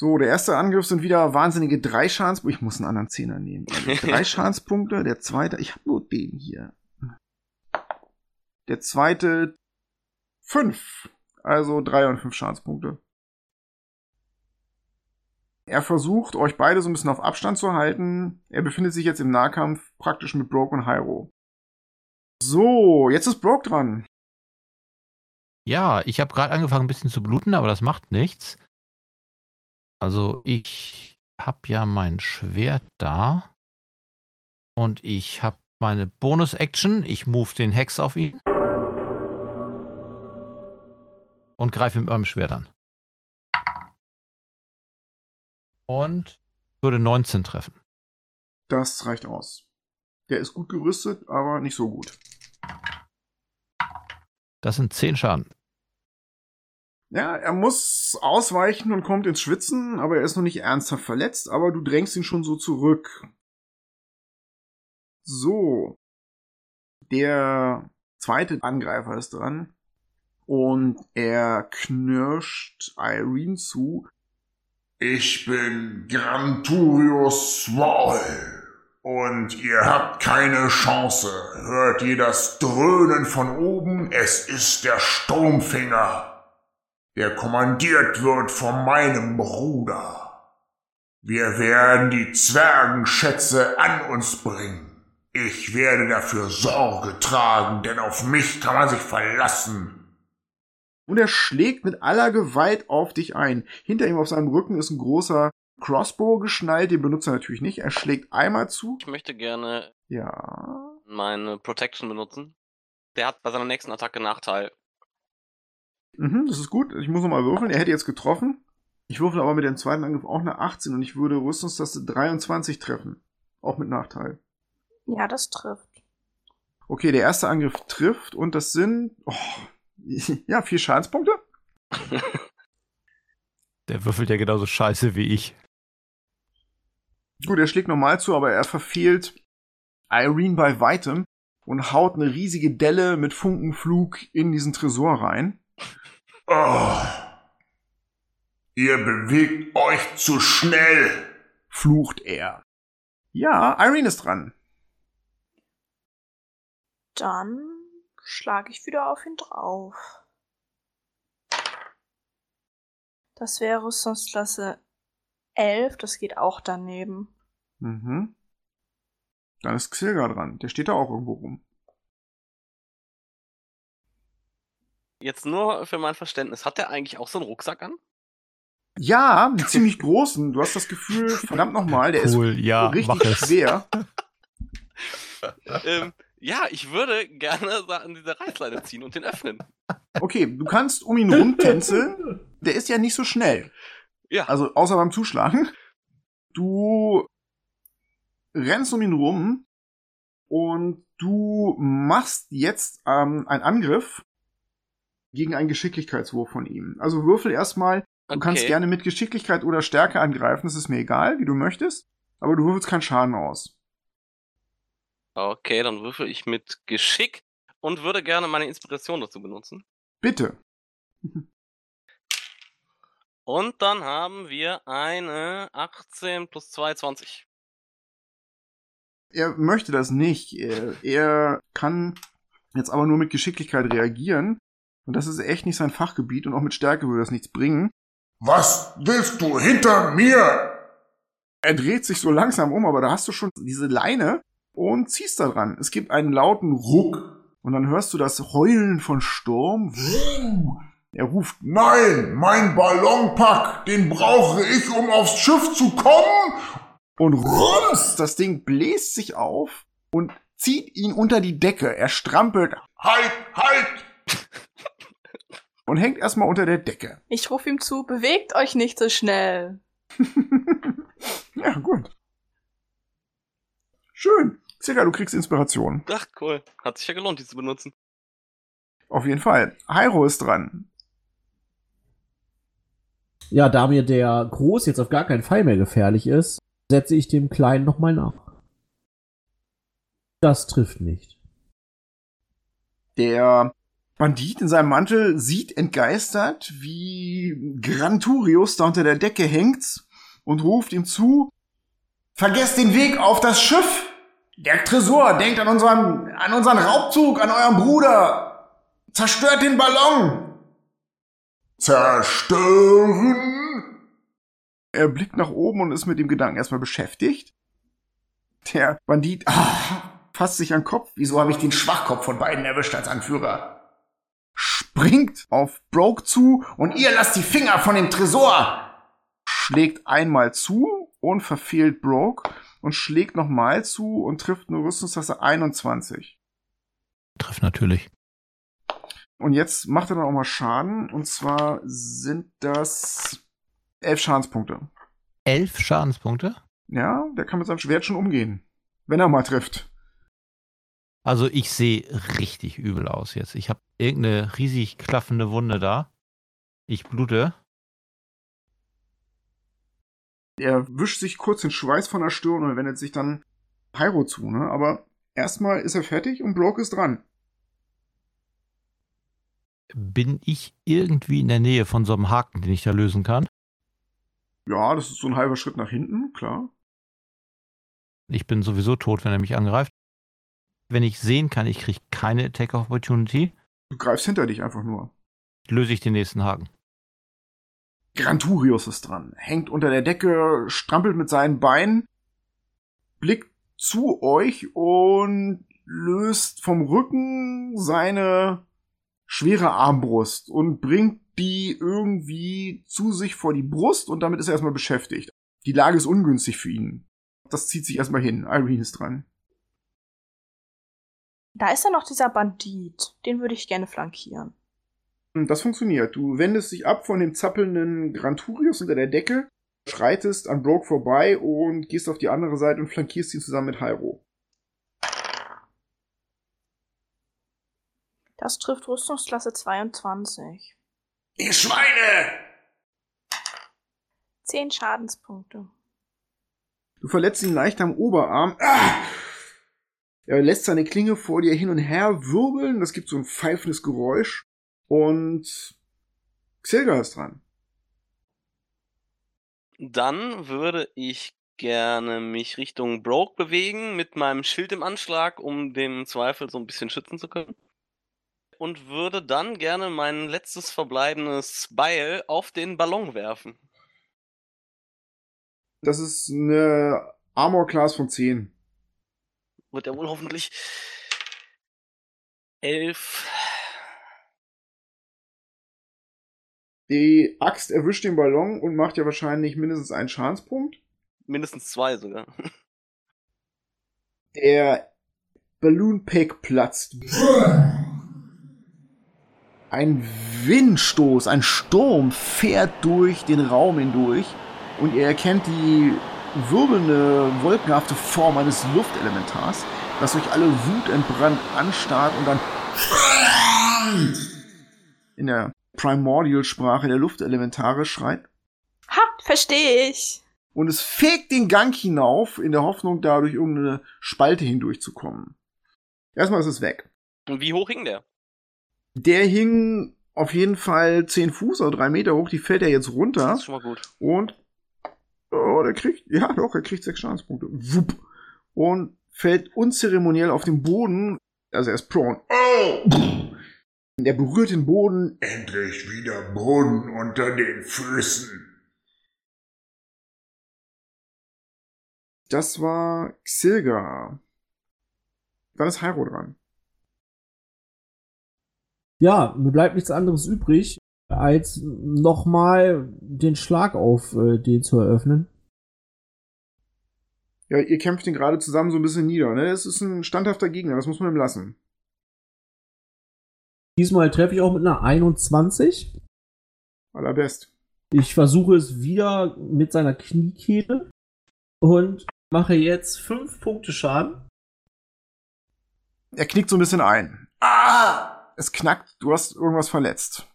So, der erste Angriff sind wieder wahnsinnige drei Schadenspunkte. Ich muss einen anderen Zehner nehmen. Also drei Schadenspunkte. Der zweite, ich habe nur den hier. Der zweite fünf. Also drei und fünf Schadenspunkte. Er versucht, euch beide so ein bisschen auf Abstand zu halten. Er befindet sich jetzt im Nahkampf praktisch mit Broke und Hyro. So, jetzt ist Broke dran. Ja, ich habe gerade angefangen, ein bisschen zu bluten, aber das macht nichts. Also ich habe ja mein Schwert da und ich habe meine Bonus-Action. Ich move den Hex auf ihn und greife mit meinem Schwert an. Und würde 19 treffen. Das reicht aus. Der ist gut gerüstet, aber nicht so gut. Das sind 10 Schaden. Ja, er muss ausweichen und kommt ins Schwitzen, aber er ist noch nicht ernsthaft verletzt, aber du drängst ihn schon so zurück. So. Der zweite Angreifer ist dran. Und er knirscht Irene zu. Ich bin Granturius Swall. Und ihr habt keine Chance. Hört ihr das Dröhnen von oben? Es ist der Sturmfinger, der kommandiert wird von meinem Bruder. Wir werden die Zwergenschätze an uns bringen. Ich werde dafür Sorge tragen, denn auf mich kann man sich verlassen. Und er schlägt mit aller Gewalt auf dich ein. Hinter ihm auf seinem Rücken ist ein großer Crossbow geschnallt, den benutzt er natürlich nicht. Er schlägt einmal zu. Ich möchte gerne Ja. meine Protection benutzen. Der hat bei seiner nächsten Attacke Nachteil. Mhm, das ist gut. Ich muss nochmal würfeln. Er hätte jetzt getroffen. Ich würfel aber mit dem zweiten Angriff auch eine 18 und ich würde Rüstungstaste 23 treffen. Auch mit Nachteil. Ja, das trifft. Okay, der erste Angriff trifft und das sind, oh, ja, vier Schadenspunkte. Der würfelt ja genauso scheiße wie ich. Gut, er schlägt normal zu, aber er verfehlt Irene bei weitem und haut eine riesige Delle mit Funkenflug in diesen Tresor rein. Oh. Ihr bewegt euch zu schnell. Flucht er. Ja, Irene ist dran. Dann schlage ich wieder auf ihn drauf. Das wäre Rüstungsklasse 11, das geht auch daneben. Mhm. Dann ist Xilga dran. Der steht da auch irgendwo rum. Jetzt nur für mein Verständnis. Hat der eigentlich auch so einen Rucksack an? Ja, einen ziemlich großen. Du hast das Gefühl, verdammt nochmal, der Cool, ja, ist mach richtig schwer. ähm, ja, ich würde gerne an diese Reißleine ziehen und den öffnen. Okay, du kannst um ihn rumtänzeln. Der ist ja nicht so schnell. Ja. Also außer beim Zuschlagen. Du rennst um ihn rum und du machst jetzt ähm, einen Angriff gegen einen Geschicklichkeitswurf von ihm. Also würfel erstmal. Du kannst gerne mit Geschicklichkeit oder Stärke angreifen. Das ist mir egal, wie du möchtest. Aber du würfelst keinen Schaden aus. Okay, dann würfel ich mit Geschick und würde gerne meine Inspiration dazu benutzen. Bitte. Und dann haben wir eine 18 plus 2, 20. Er möchte das nicht. Er, er kann jetzt aber nur mit Geschicklichkeit reagieren. Und das ist echt nicht sein Fachgebiet und auch mit Stärke würde das nichts bringen. Was willst du hinter mir? Er dreht sich so langsam um, aber da hast du schon diese Leine und ziehst da dran. Es gibt einen lauten Ruck und dann hörst du das Heulen von Sturm. Er ruft, Nein, mein Ballonpack, den brauche ich, um aufs Schiff zu kommen. und rums, das Ding bläst sich auf und zieht ihn unter die Decke. Er strampelt Halt, halt! Und hängt erstmal unter der Decke. Ich rufe ihm zu, bewegt euch nicht so schnell. Ja, gut. Schön. Circa, du kriegst Inspiration. Ach, cool. Hat sich ja gelohnt, die zu benutzen. Auf jeden Fall. Hyro ist dran. Ja, da mir der Groß jetzt auf gar keinen Fall mehr gefährlich ist, setze ich dem Kleinen nochmal nach. Das trifft nicht. Der Bandit in seinem Mantel sieht entgeistert, wie Granturius da unter der Decke hängt und ruft ihm zu, Vergesst den Weg auf das Schiff! Der Tresor, denkt an unseren, an unseren Raubzug, an euren Bruder! Zerstört den Ballon! Zerstören? Er blickt nach oben und ist mit dem Gedanken erstmal beschäftigt. Der Bandit ah, fasst sich an den Kopf. Wieso habe ich den Schwachkopf von beiden erwischt als Anführer? Springt auf Broke zu und ihr lasst die Finger von dem Tresor! Schlägt einmal zu und verfehlt Broke und schlägt nochmal zu und trifft eine Rüstungstasse 21. Trifft natürlich. Und jetzt macht er dann auch mal Schaden und zwar sind das elf Schadenspunkte. Elf Schadenspunkte. Ja, der kann mit seinem Schwert schon umgehen. Wenn er mal trifft. Also ich sehe richtig übel aus jetzt. Ich habe irgendeine riesig klaffende Wunde da. Ich blute. Er wischt sich kurz den Schweiß von der Stirn und wendet sich dann Pyro zu, ne? Aber erstmal ist er fertig und Broke ist dran. Bin ich irgendwie in der Nähe von so einem Haken, den ich da lösen kann? Ja, das ist so ein halber Schritt nach hinten, klar. Ich bin sowieso tot, wenn er mich angreift. Wenn ich sehen kann, ich kriege keine Attack of Opportunity, Du greifst hinter dich einfach nur. löse ich den nächsten Haken. Granturius ist dran, hängt unter der Decke, strampelt mit seinen Beinen, blickt zu euch und löst vom Rücken seine schwere Armbrust und bringt die irgendwie zu sich vor die Brust und damit ist er erstmal beschäftigt. Die Lage ist ungünstig für ihn. Das zieht sich erstmal hin. Irene ist dran. Da ist ja noch dieser Bandit. Den würde ich gerne flankieren. Und Das funktioniert. Du wendest dich ab von dem zappelnden Granturius unter der Decke, schreitest an Broke vorbei und gehst auf die andere Seite und flankierst ihn zusammen mit Hyro. Das trifft Rüstungsklasse 22. Ihr Schweine! Zehn Schadenspunkte. Du verletzt ihn leicht am Oberarm. Ah! Er lässt seine Klinge vor dir hin und her wirbeln. Das gibt so ein pfeifendes Geräusch. Und Xilga ist dran. Dann würde ich gerne mich Richtung Broke bewegen mit meinem Schild im Anschlag, um den Zweifel so ein bisschen schützen zu können. Und würde dann gerne mein letztes verbleibendes Beil auf den Ballon werfen. Das ist eine Armor Class von 10. Wird er wohl hoffentlich elf. Die Axt erwischt den Ballon und macht ja wahrscheinlich mindestens einen Schadenspunkt. Mindestens zwei sogar. Der Balloon Pick platzt. Ein Windstoß, ein Sturm fährt durch den Raum hindurch und ihr erkennt die wirbelnde, wolkenhafte Form eines Luftelementars, das euch alle wutentbrannt anstarrt und dann in der Primordial-Sprache der Luftelementare schreit. Ha, verstehe ich. Und es fegt den Gang hinauf, in der Hoffnung, da durch irgendeine Spalte hindurchzukommen. Erstmal ist es weg. Und wie hoch hing der? Der hing auf jeden Fall 10 Fuß oder 3 Meter hoch, die fällt er jetzt runter. Das ist schon mal gut. Und oh, der kriegt, ja doch, er kriegt 6 Schadenspunkte. Wupp. Und fällt unzeremoniell auf den Boden. Also er ist prone. Oh! Der berührt den Boden. Endlich wieder Boden unter den Füßen. Das war Xilga. Dann ist Hyro dran. Ja, mir bleibt nichts anderes übrig, als nochmal den Schlag auf äh, den zu eröffnen. Ja, ihr kämpft ihn gerade zusammen so ein bisschen nieder. Ne? Es ist ein standhafter Gegner, das muss man ihm lassen. Diesmal treffe ich auch mit einer 21. Allerbest. Ich versuche es wieder mit seiner Kniekehle und mache jetzt 5 Punkte Schaden. Er knickt so ein bisschen ein. Ah! Es knackt, du hast irgendwas verletzt.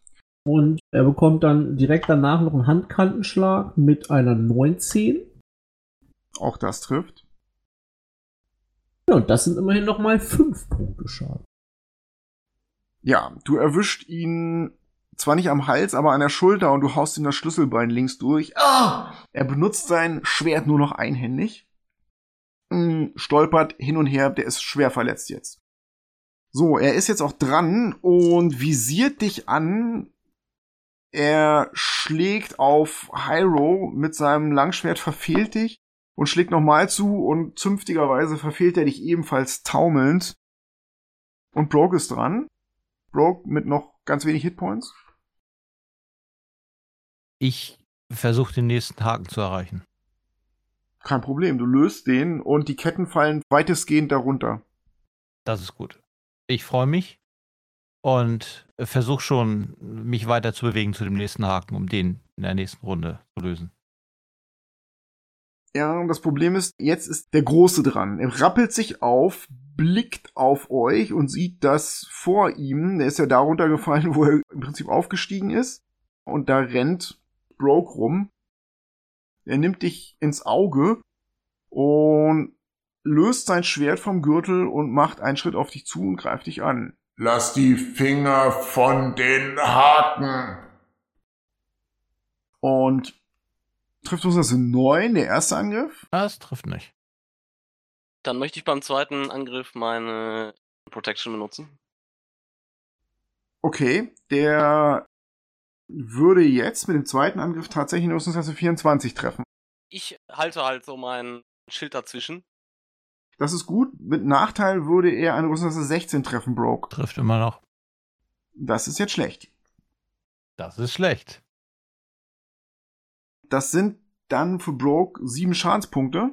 Und er bekommt dann direkt danach noch einen Handkantenschlag mit einer 19. Auch das trifft. Ja, und das sind immerhin nochmal 5 Punkte Schaden. Ja, du erwischt ihn zwar nicht am Hals, aber an der Schulter und du haust ihm das Schlüsselbein links durch. Ah! Er benutzt sein Schwert nur noch einhändig. Hm, stolpert hin und her, der ist schwer verletzt jetzt. So, er ist jetzt auch dran und visiert dich an. Er schlägt auf Hyro mit seinem Langschwert, verfehlt dich und schlägt nochmal zu und zünftigerweise verfehlt er dich ebenfalls taumelnd. Und Broke ist dran. Broke mit noch ganz wenig Hitpoints. Ich versuche den nächsten Haken zu erreichen. Kein Problem, du löst den und die Ketten fallen weitestgehend darunter. Das ist gut. Ich freue mich und versuche schon, mich weiter zu bewegen zu dem nächsten Haken, um den in der nächsten Runde zu lösen. Ja, und das Problem ist, jetzt ist der Große dran. Er rappelt sich auf, blickt auf euch und sieht das vor ihm. Der ist ja da runtergefallen, wo er im Prinzip aufgestiegen ist. Und da rennt Broke rum. Er nimmt dich ins Auge und löst sein Schwert vom Gürtel und macht einen Schritt auf dich zu und greift dich an. Lass die Finger von den Haken. Und trifft uns das in neun, der erste Angriff. Das trifft nicht. Dann möchte ich beim zweiten Angriff meine Protection benutzen. Okay, der würde jetzt mit dem zweiten Angriff tatsächlich eine Rüstungsklasse 24 treffen. Ich halte halt so mein Schild dazwischen. Das ist gut. Mit Nachteil würde er eine Rüstungsklasse 16 treffen, Broke. Trifft immer noch. Das ist jetzt schlecht. Das ist schlecht. Das sind dann für Broke sieben Schadenspunkte.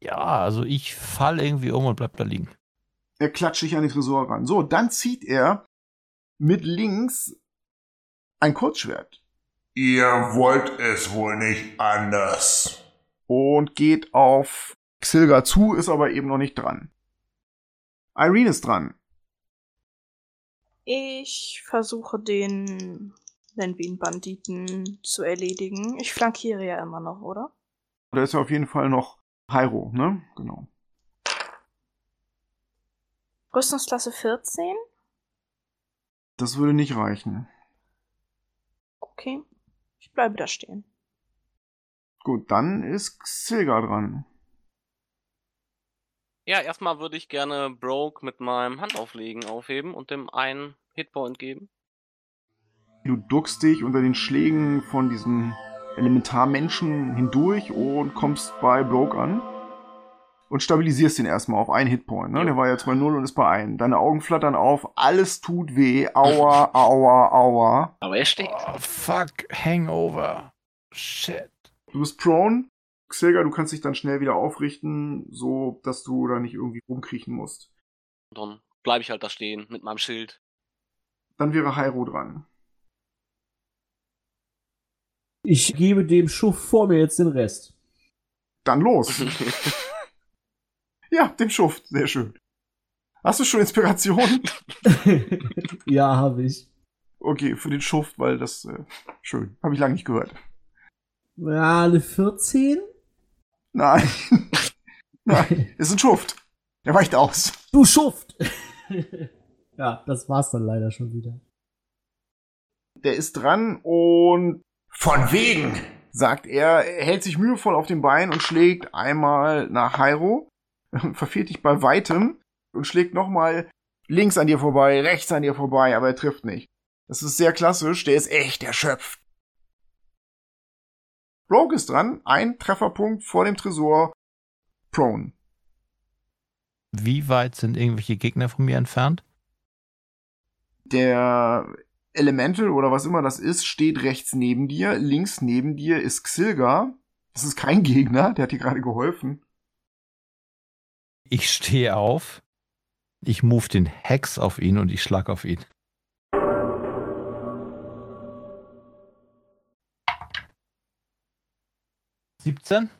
Ja, also ich fall irgendwie um und bleib da liegen. Er klatscht sich an die Tresor ran. So, dann zieht er mit links ein Kurzschwert Ihr wollt es wohl nicht anders. und geht auf Xilga zu, ist aber eben noch nicht dran. Irene ist dran. Ich versuche den, nennen wir ihn Banditen, zu erledigen. Ich flankiere ja immer noch, oder? Da ist ja auf jeden Fall noch Hyro, ne? Genau. Rüstungsklasse 14. Das würde nicht reichen. Okay. Ich bleibe da stehen. Gut, dann ist Xilga dran. Ja, erstmal würde ich gerne Broke mit meinem Handauflegen aufheben und dem einen Hitpoint geben. Du duckst dich unter den Schlägen von diesen Elementarmenschen hindurch und kommst bei Broke an. Und stabilisierst ihn erstmal auf einen Hitpoint. Ne? Der war jetzt bei 0 und ist bei 1. Deine Augen flattern auf, alles tut weh. Aua, aua, aua. Aber er steht. Oh, fuck, Hangover. Shit. Du bist prone. Xilga, du kannst dich dann schnell wieder aufrichten, so dass du da nicht irgendwie rumkriechen musst. Dann bleibe ich halt da stehen mit meinem Schild. Dann wäre Hyro dran. Ich gebe dem Schuft vor mir jetzt den Rest. Dann los. ja, dem Schuft. Sehr schön. Hast du schon Inspiration? ja, habe ich. Okay, für den Schuft, weil das äh, schön. Habe ich lange nicht gehört. Ja, eine 14? Nein. Nein, ist ein Schuft. Der weicht aus. Du Schuft! ja, das war's dann leider schon wieder. Der ist dran und Von wegen. sagt er, er hält sich mühevoll auf den Bein und schlägt einmal nach Hyro, verfehlt dich bei weitem und schlägt nochmal links an dir vorbei, rechts an dir vorbei, aber er trifft nicht. Das ist sehr klassisch, der ist echt erschöpft. Rogue ist dran. Ein Trefferpunkt vor dem Tresor. Prone. Wie weit sind irgendwelche Gegner von mir entfernt? Der Elemental oder was immer das ist, steht rechts neben dir. Links neben dir ist Xilga. Das ist kein Gegner, der hat dir gerade geholfen. Ich stehe auf. Ich move den Hex auf ihn und ich schlag auf ihn. Siebzehn?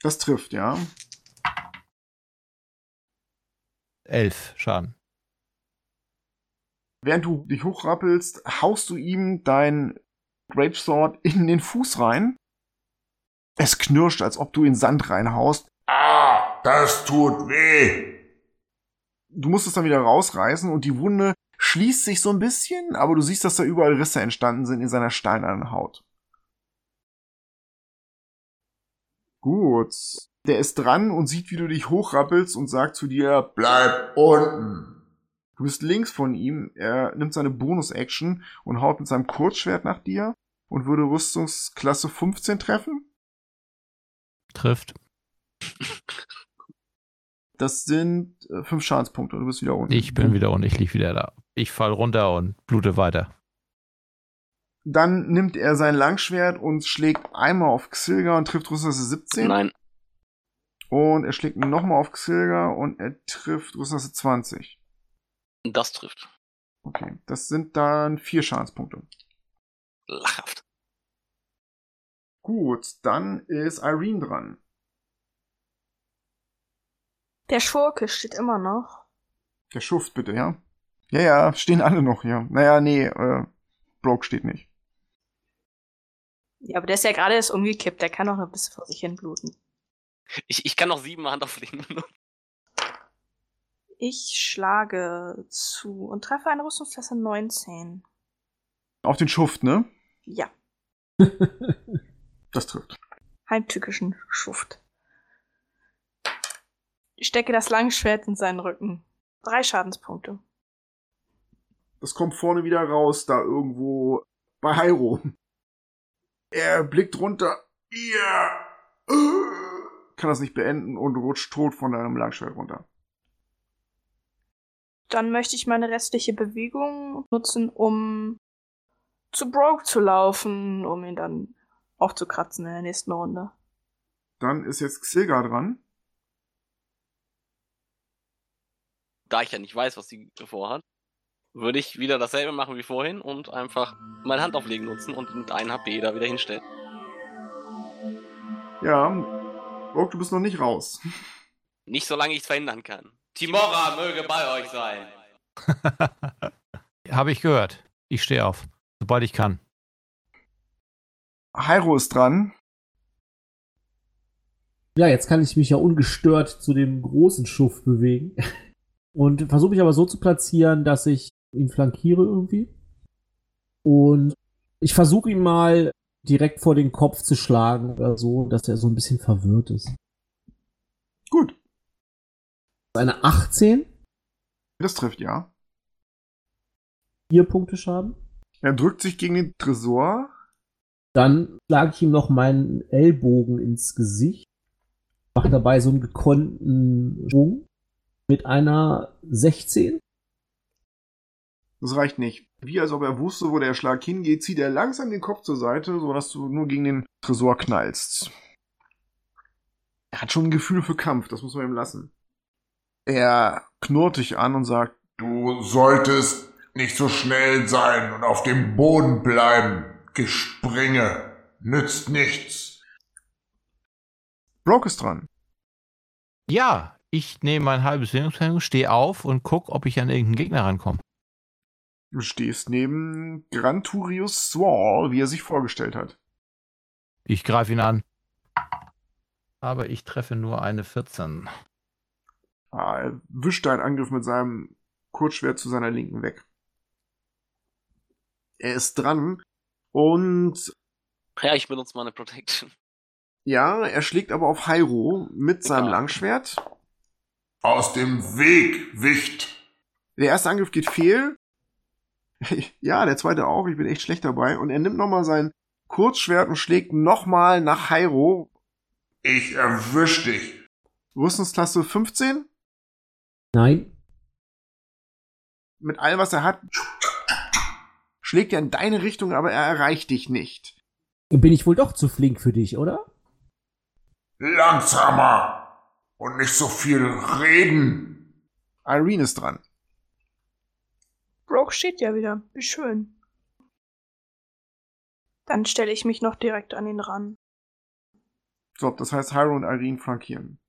Das trifft, ja. Elf Schaden. Während du dich hochrappelst, haust du ihm dein Greatsword in den Fuß rein. Es knirscht, als ob du in Sand reinhaust. Ah, das tut weh. Du musst es dann wieder rausreißen und die Wunde schließt sich so ein bisschen, aber du siehst, dass da überall Risse entstanden sind in seiner steinernen Haut. Gut. Der ist dran und sieht, wie du dich hochrappelst und sagt zu dir, Bleib unten. Du bist links von ihm. Er nimmt seine Bonus-Action und haut mit seinem Kurzschwert nach dir und würde Rüstungsklasse 15 treffen. Trifft. Das sind äh, fünf Schadenspunkte. Du bist wieder unten. Ich bin wieder und ich lieg wieder da. Ich fall runter und blute weiter. Dann nimmt er sein Langschwert und schlägt einmal auf Xilga und trifft Rüstungsklasse 17. Nein. Und er schlägt nochmal auf Xilga und er trifft Rüstungsklasse 20. Das trifft. Okay, das sind dann vier Schadenspunkte. Lachhaft. Gut, dann ist Irene dran. Der Schurke steht immer noch. Der Schuft bitte, ja? Ja, ja, stehen alle noch hier. Naja, nee, äh, Broke steht nicht. Ja, aber der ist ja gerade erst umgekippt. Der kann noch ein bisschen vor sich hin bluten. Ich, ich kann noch sieben Handauflegen benutzen. Ich schlage zu und treffe eine Rüstungsklasse 19. Auf den Schuft, ne? Ja, Das trifft. heimtückischen Schuft. Ich stecke das Langschwert in seinen Rücken. Drei Schadenspunkte. Das kommt vorne wieder raus, da irgendwo bei Hyro. Er blickt runter. Ja. Kann das nicht beenden und rutscht tot von deinem Langschwert runter. Dann möchte ich meine restliche Bewegung nutzen, um zu Broke zu laufen, um ihn dann aufzukratzen in der nächsten Runde. Dann ist jetzt Xilga dran. Da ich ja nicht weiß, was sie vorhat, würde ich wieder dasselbe machen wie vorhin und einfach meine Handauflegen nutzen und mit 1 HP da wieder hinstellen. Ja. Broke, du bist noch nicht raus. Nicht solange ich es verhindern kann. Timora möge bei euch sein. Habe ich gehört. Ich stehe auf, sobald ich kann. Hyro ist dran. Ja, jetzt kann ich mich ja ungestört zu dem großen Schuft bewegen. Und versuche mich aber so zu platzieren, dass ich ihn flankiere irgendwie. Und ich versuche ihn mal direkt vor den Kopf zu schlagen oder so, dass er so ein bisschen verwirrt ist. Gut. Eine 18, Das trifft, ja. vier Punkte Schaden. Er drückt sich gegen den Tresor. Dann schlage ich ihm noch meinen Ellbogen ins Gesicht. Mache dabei so einen gekonnten Schwung mit einer 16. Das reicht nicht. Wie als ob er wusste, wo der Schlag hingeht, zieht er langsam den Kopf zur Seite, sodass du nur gegen den Tresor knallst. Er hat schon ein Gefühl für Kampf, das muss man ihm lassen. Er knurrt dich an und sagt, Du solltest nicht so schnell sein und auf dem Boden bleiben. Gespringe nützt nichts. Broke ist dran. Ja, ich nehme mein halbes Bewegungsvermögen, stehe auf und guck, ob ich an irgendeinen Gegner rankomme. Du stehst neben Granturius Swall, wie er sich vorgestellt hat. Ich greife ihn an. Aber ich treffe nur eine 14. Ah, er wischt deinen Angriff mit seinem Kurzschwert zu seiner Linken weg. Er ist dran und Ja, ich benutze meine Protection. ja, er schlägt aber auf Hyro mit seinem Ja. Langschwert. Aus dem Weg, Wicht. Der erste Angriff geht fehl. Ja, der zweite auch. Ich bin echt schlecht dabei. Und er nimmt nochmal sein Kurzschwert und schlägt nochmal nach Hyro. Ich erwisch dich. Rüstungsklasse 15. Nein. Mit all, was er hat, schlägt er in deine Richtung, aber er erreicht dich nicht. Bin ich wohl doch zu flink für dich, oder? Langsamer und nicht so viel reden. Irene ist dran. Broke steht ja wieder. Wie schön. Dann stelle ich mich noch direkt an ihn ran. So, das heißt, Hyro und Irene flankieren.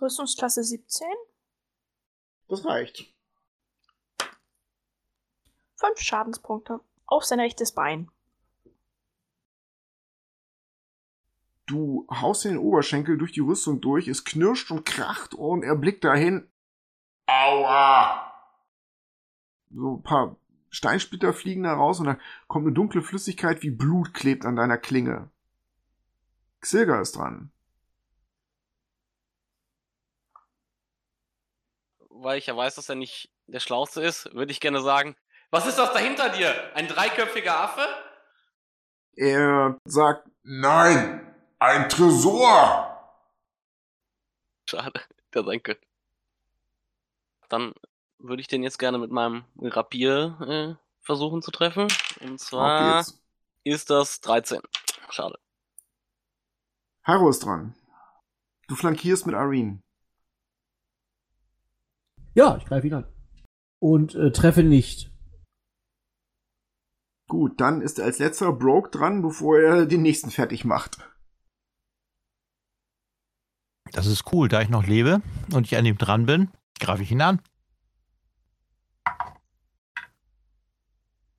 Rüstungsklasse 17. Das reicht. Fünf Schadenspunkte. Auf sein rechtes Bein. Du haust den Oberschenkel durch die Rüstung durch, es knirscht und kracht und er blickt dahin. Aua! So ein paar Steinsplitter fliegen da raus und dann kommt eine dunkle Flüssigkeit wie Blut klebt an deiner Klinge. Xilga ist dran. Weil ich ja weiß, dass er nicht der Schlauste ist, würde ich gerne sagen, was ist das da hinter dir? Ein dreiköpfiger Affe? Er sagt, Nein, ein Tresor! Schade, der sein könnte. Dann würde ich den jetzt gerne mit meinem Rapier äh, versuchen zu treffen. Und zwar ist das 13. Schade. Haro ist dran. Du flankierst mit Irene. Ja, ich greife ihn an. Und äh, treffe nicht. Gut, dann ist als letzter Broke dran, bevor er den nächsten fertig macht. Das ist cool, da ich noch lebe und ich an ihm dran bin, greife ich ihn an.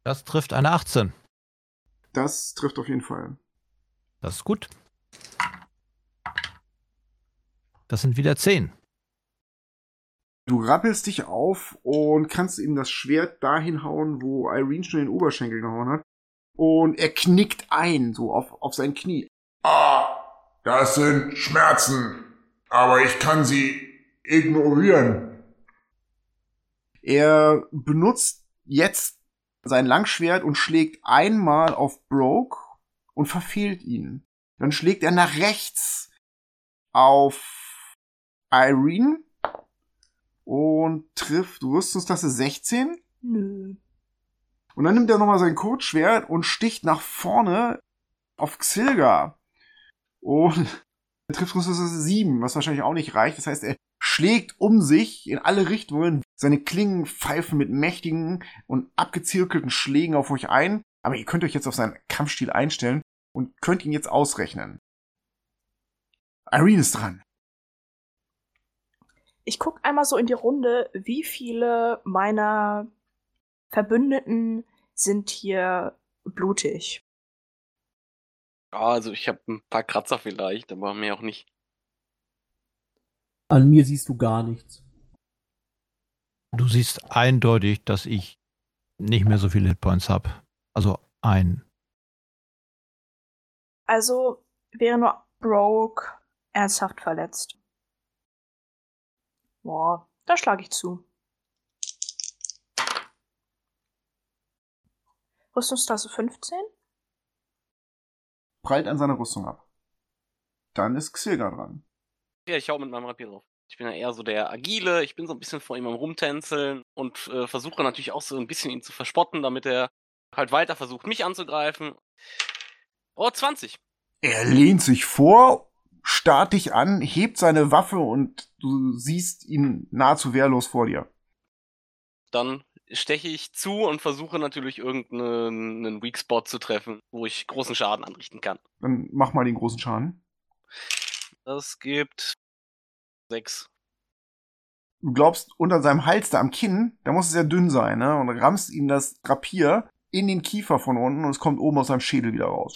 Das trifft eine 18. Das trifft auf jeden Fall. Das ist gut. Das sind wieder 10. Du rappelst dich auf und kannst ihm das Schwert dahin hauen, wo Irene schon den Oberschenkel gehauen hat. Und er knickt ein, so auf, auf sein Knie. Ah, das sind Schmerzen. Aber ich kann sie ignorieren. Er benutzt jetzt sein Langschwert und schlägt einmal auf Broke und verfehlt ihn. Dann schlägt er nach rechts auf Irene und trifft Rüstungsklasse 16. Nö. Und dann nimmt er nochmal sein Kurzschwert und sticht nach vorne auf Xilga. Und trifft Rüstungsklasse 7, was wahrscheinlich auch nicht reicht. Das heißt, er schlägt um sich in alle Richtungen. Seine Klingen pfeifen mit mächtigen und abgezirkelten Schlägen auf euch ein. Aber ihr könnt euch jetzt auf seinen Kampfstil einstellen und könnt ihn jetzt ausrechnen. Irene ist dran. Ich guck einmal so in die Runde, wie viele meiner Verbündeten sind hier blutig. Also ich habe ein paar Kratzer vielleicht, aber mehr auch nicht. An mir siehst du gar nichts. Du siehst eindeutig, dass ich nicht mehr so viele Hitpoints habe. Also ein. Also wäre nur Broke ernsthaft verletzt. Boah, da schlage ich zu. Rüstungsklasse 15? Prallt an seiner Rüstung ab. Dann ist Xilga dran. Ja, ich hau mit meinem Rapier drauf. Ich bin ja eher so der Agile, ich bin so ein bisschen vor ihm am Rumtänzeln und äh, versuche natürlich auch so ein bisschen ihn zu verspotten, damit er halt weiter versucht, mich anzugreifen. Oh, 20. Er lehnt sich vor, starrt dich an, hebt seine Waffe und du siehst ihn nahezu wehrlos vor dir. Dann steche ich zu und versuche natürlich irgendeinen einen Weak Spot zu treffen, wo ich großen Schaden anrichten kann. Dann mach mal den großen Schaden. Das gibt sechs. Du glaubst, unter seinem Hals da am Kinn, da muss es ja dünn sein, ne? Und rammst ihm das Rapier in den Kiefer von unten und es kommt oben aus seinem Schädel wieder raus.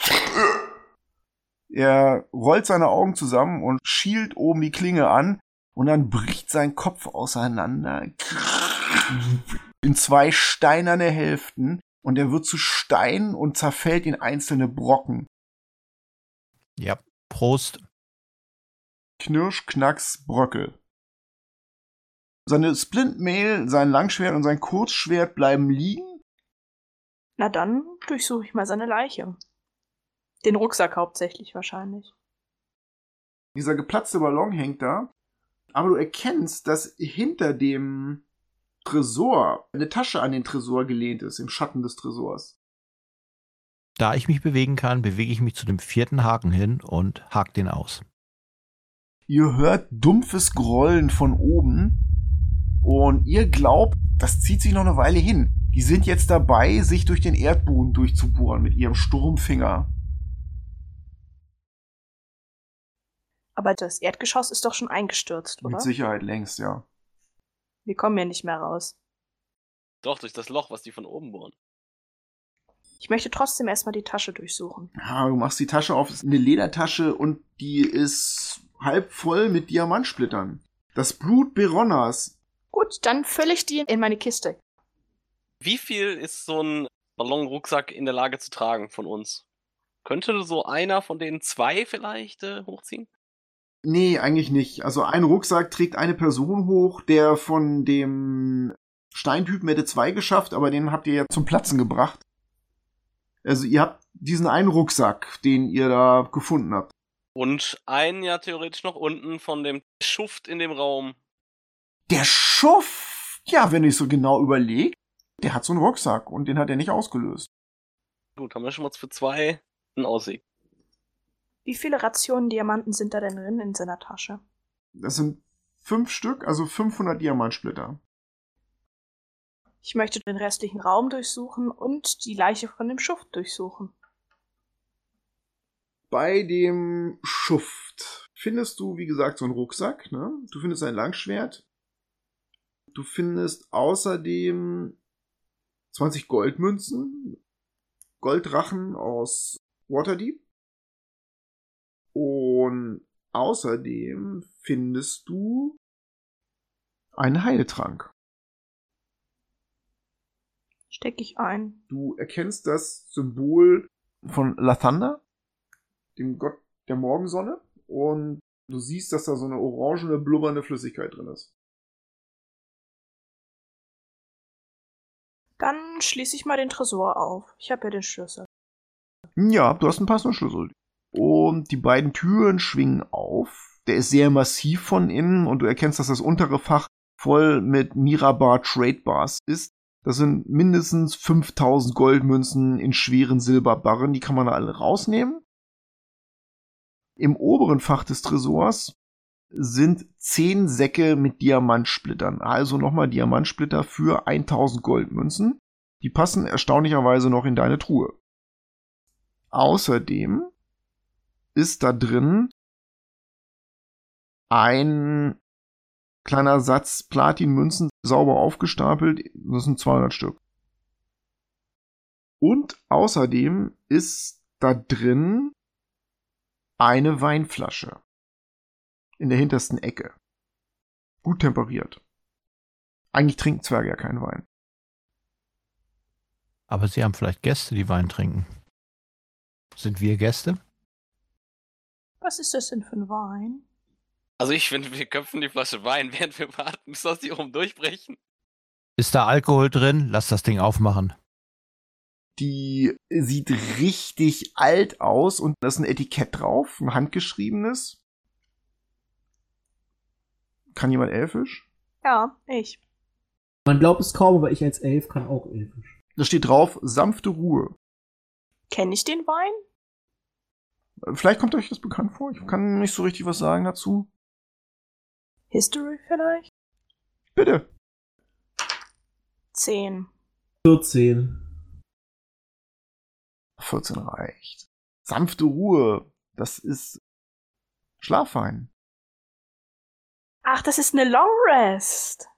Er rollt seine Augen zusammen und schielt oben die Klinge an und dann bricht sein Kopf auseinander in zwei steinerne Hälften und er wird zu Stein und zerfällt in einzelne Brocken. Ja, Prost. Knirsch, Knacks, Bröckel. Seine Splintmail, sein Langschwert und sein Kurzschwert bleiben liegen. Na dann durchsuche ich mal seine Leiche. Den Rucksack hauptsächlich wahrscheinlich. Dieser geplatzte Ballon hängt da. Aber du erkennst, dass hinter dem Tresor eine Tasche an den Tresor gelehnt ist, im Schatten des Tresors. Da ich mich bewegen kann, bewege ich mich zu dem vierten Haken hin und hake den aus. Ihr hört dumpfes Grollen von oben und ihr glaubt, das zieht sich noch eine Weile hin. Die sind jetzt dabei, sich durch den Erdboden durchzubohren mit ihrem Sturmfinger. Aber das Erdgeschoss ist doch schon eingestürzt, oder? Mit Sicherheit längst, ja. Wir kommen hier nicht mehr raus. Doch, durch das Loch, was die von oben bohren. Ich möchte trotzdem erstmal die Tasche durchsuchen. Ja, du machst die Tasche auf, ist eine Ledertasche und die ist halb voll mit Diamantsplittern. Das Blut Beronnas. Gut, dann fülle ich die in meine Kiste. Wie viel ist so ein Ballonrucksack in der Lage zu tragen von uns? Könnte so einer von den zwei vielleicht äh, hochziehen? Nee, eigentlich nicht. Also ein Rucksack trägt eine Person hoch, der von dem Steintypen hätte zwei geschafft, aber den habt ihr ja zum Platzen gebracht. Also ihr habt diesen einen Rucksack, den ihr da gefunden habt. Und einen ja theoretisch noch unten von dem Schuft in dem Raum. Der Schuft? Ja, wenn ich so genau überlege, der hat so einen Rucksack und den hat er nicht ausgelöst. Gut, haben wir schon mal für zwei einen Ausweg. Wie viele Rationen Diamanten sind da denn drin in seiner Tasche? Das sind fünf Stück, also 500 Diamantsplitter. Ich möchte den restlichen Raum durchsuchen und die Leiche von dem Schuft durchsuchen. Bei dem Schuft findest du, wie gesagt, so einen Rucksack. Ne? Du findest ein Langschwert. Du findest außerdem 20 Goldmünzen, Goldrachen aus Waterdeep. Und außerdem findest du einen Heiltrank. Stecke ich ein. Du erkennst das Symbol von Lathander, dem Gott der Morgensonne, und du siehst, dass da so eine orangene, blubbernde Flüssigkeit drin ist. Dann schließe ich mal den Tresor auf. Ich habe ja den Schlüssel. Ja, du hast einen passenden Schlüssel. Und die beiden Türen schwingen auf. Der ist sehr massiv von innen und du erkennst, dass das untere Fach voll mit Mirabar Trade Bars ist. Das sind mindestens 5000 Goldmünzen in schweren Silberbarren. Die kann man alle rausnehmen. Im oberen Fach des Tresors sind 10 Säcke mit Diamantsplittern. Also nochmal Diamantsplitter für 1000 Goldmünzen. Die passen erstaunlicherweise noch in deine Truhe. Außerdem ist da drin ein kleiner Satz Platinmünzen sauber aufgestapelt. Das sind 200 Stück. Und außerdem ist da drin eine Weinflasche. In der hintersten Ecke. Gut temperiert. Eigentlich trinken Zwerge ja keinen Wein. Aber sie haben vielleicht Gäste, die Wein trinken. Sind wir Gäste? Was ist das denn für ein Wein? Also ich finde, wir köpfen die Flasche Wein, während wir warten, bis das hier oben durchbrechen. Ist da Alkohol drin? Lass das Ding aufmachen. Die sieht richtig alt aus und da ist ein Etikett drauf, ein handgeschriebenes. Kann jemand Elfisch? Ja, ich. Man glaubt es kaum, aber ich als Elf kann auch Elfisch. Da steht drauf, sanfte Ruhe. Kenne ich den Wein? Vielleicht kommt euch das bekannt vor. Ich kann nicht so richtig was sagen dazu. History vielleicht? Bitte. Zehn. 14. 14 reicht. Sanfte Ruhe. Das ist Schlafwein. Ach, das ist eine Long Rest.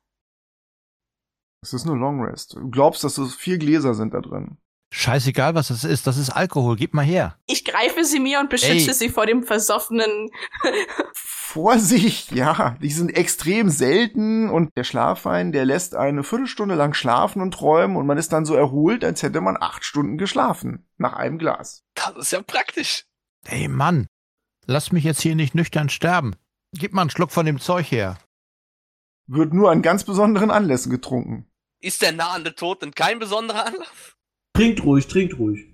Das ist eine Long Rest. Du glaubst, dass es vier Gläser sind da drin. Scheißegal, was das ist. Das ist Alkohol. Gib mal her. Ich greife sie mir und beschütze Ey. sie vor dem versoffenen. Vorsicht, ja, die sind extrem selten und der Schlafwein, der lässt eine Viertelstunde lang schlafen und träumen und man ist dann so erholt, als hätte man acht Stunden geschlafen. Nach einem Glas. Das ist ja praktisch. Ey, Mann. Lass mich jetzt hier nicht nüchtern sterben. Gib mal einen Schluck von dem Zeug her. wird nur an ganz besonderen Anlässen getrunken. Ist der nahende Tod denn kein besonderer Anlass? Trinkt ruhig, trinkt ruhig.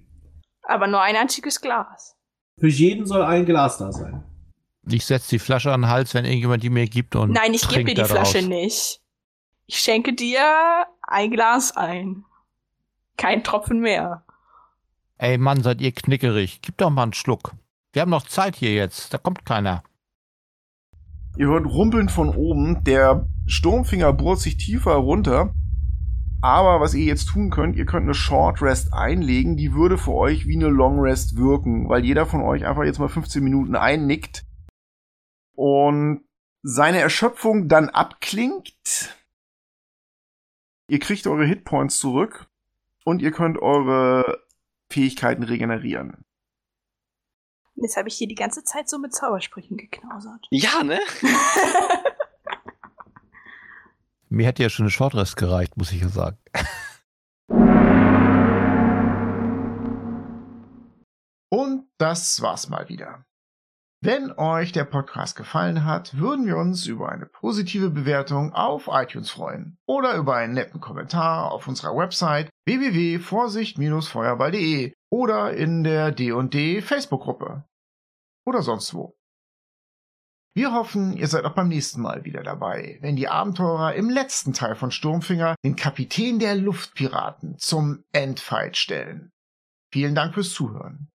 Aber nur ein einziges Glas. Für jeden soll ein Glas da sein. Ich setze die Flasche an den Hals, wenn irgendjemand die mir gibt und Nein, ich gebe dir die da Flasche nicht. Ich schenke dir ein Glas ein. Kein Tropfen mehr. Ey Mann, seid ihr knickerig. Gib doch mal einen Schluck. Wir haben noch Zeit hier jetzt. Da kommt keiner. Ihr hört Rumpeln von oben. Der Sturmfinger bohrt sich tiefer runter. Aber was ihr jetzt tun könnt, ihr könnt eine Short Rest einlegen. Die würde für euch wie eine Long Rest wirken, weil jeder von euch einfach jetzt mal 15 Minuten einnickt und seine Erschöpfung dann abklingt. Ihr kriegt eure Hitpoints zurück und ihr könnt eure Fähigkeiten regenerieren. Jetzt habe ich hier die ganze Zeit so mit Zaubersprüchen geknausert. Ja, ne? Mir hätte ja schon eine Shortrest gereicht, muss ich ja sagen. Und das war's mal wieder. Wenn euch der Podcast gefallen hat, würden wir uns über eine positive Bewertung auf iTunes freuen oder über einen netten Kommentar auf unserer Website www.vorsicht-feuerball.de oder in der D&D Facebook-Gruppe oder sonst wo. Wir hoffen, ihr seid auch beim nächsten Mal wieder dabei, wenn die Abenteurer im letzten Teil von Sturmfinger den Kapitän der Luftpiraten zum Endfight stellen. Vielen Dank fürs Zuhören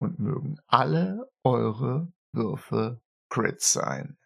und mögen alle eure Würfe Crits sein.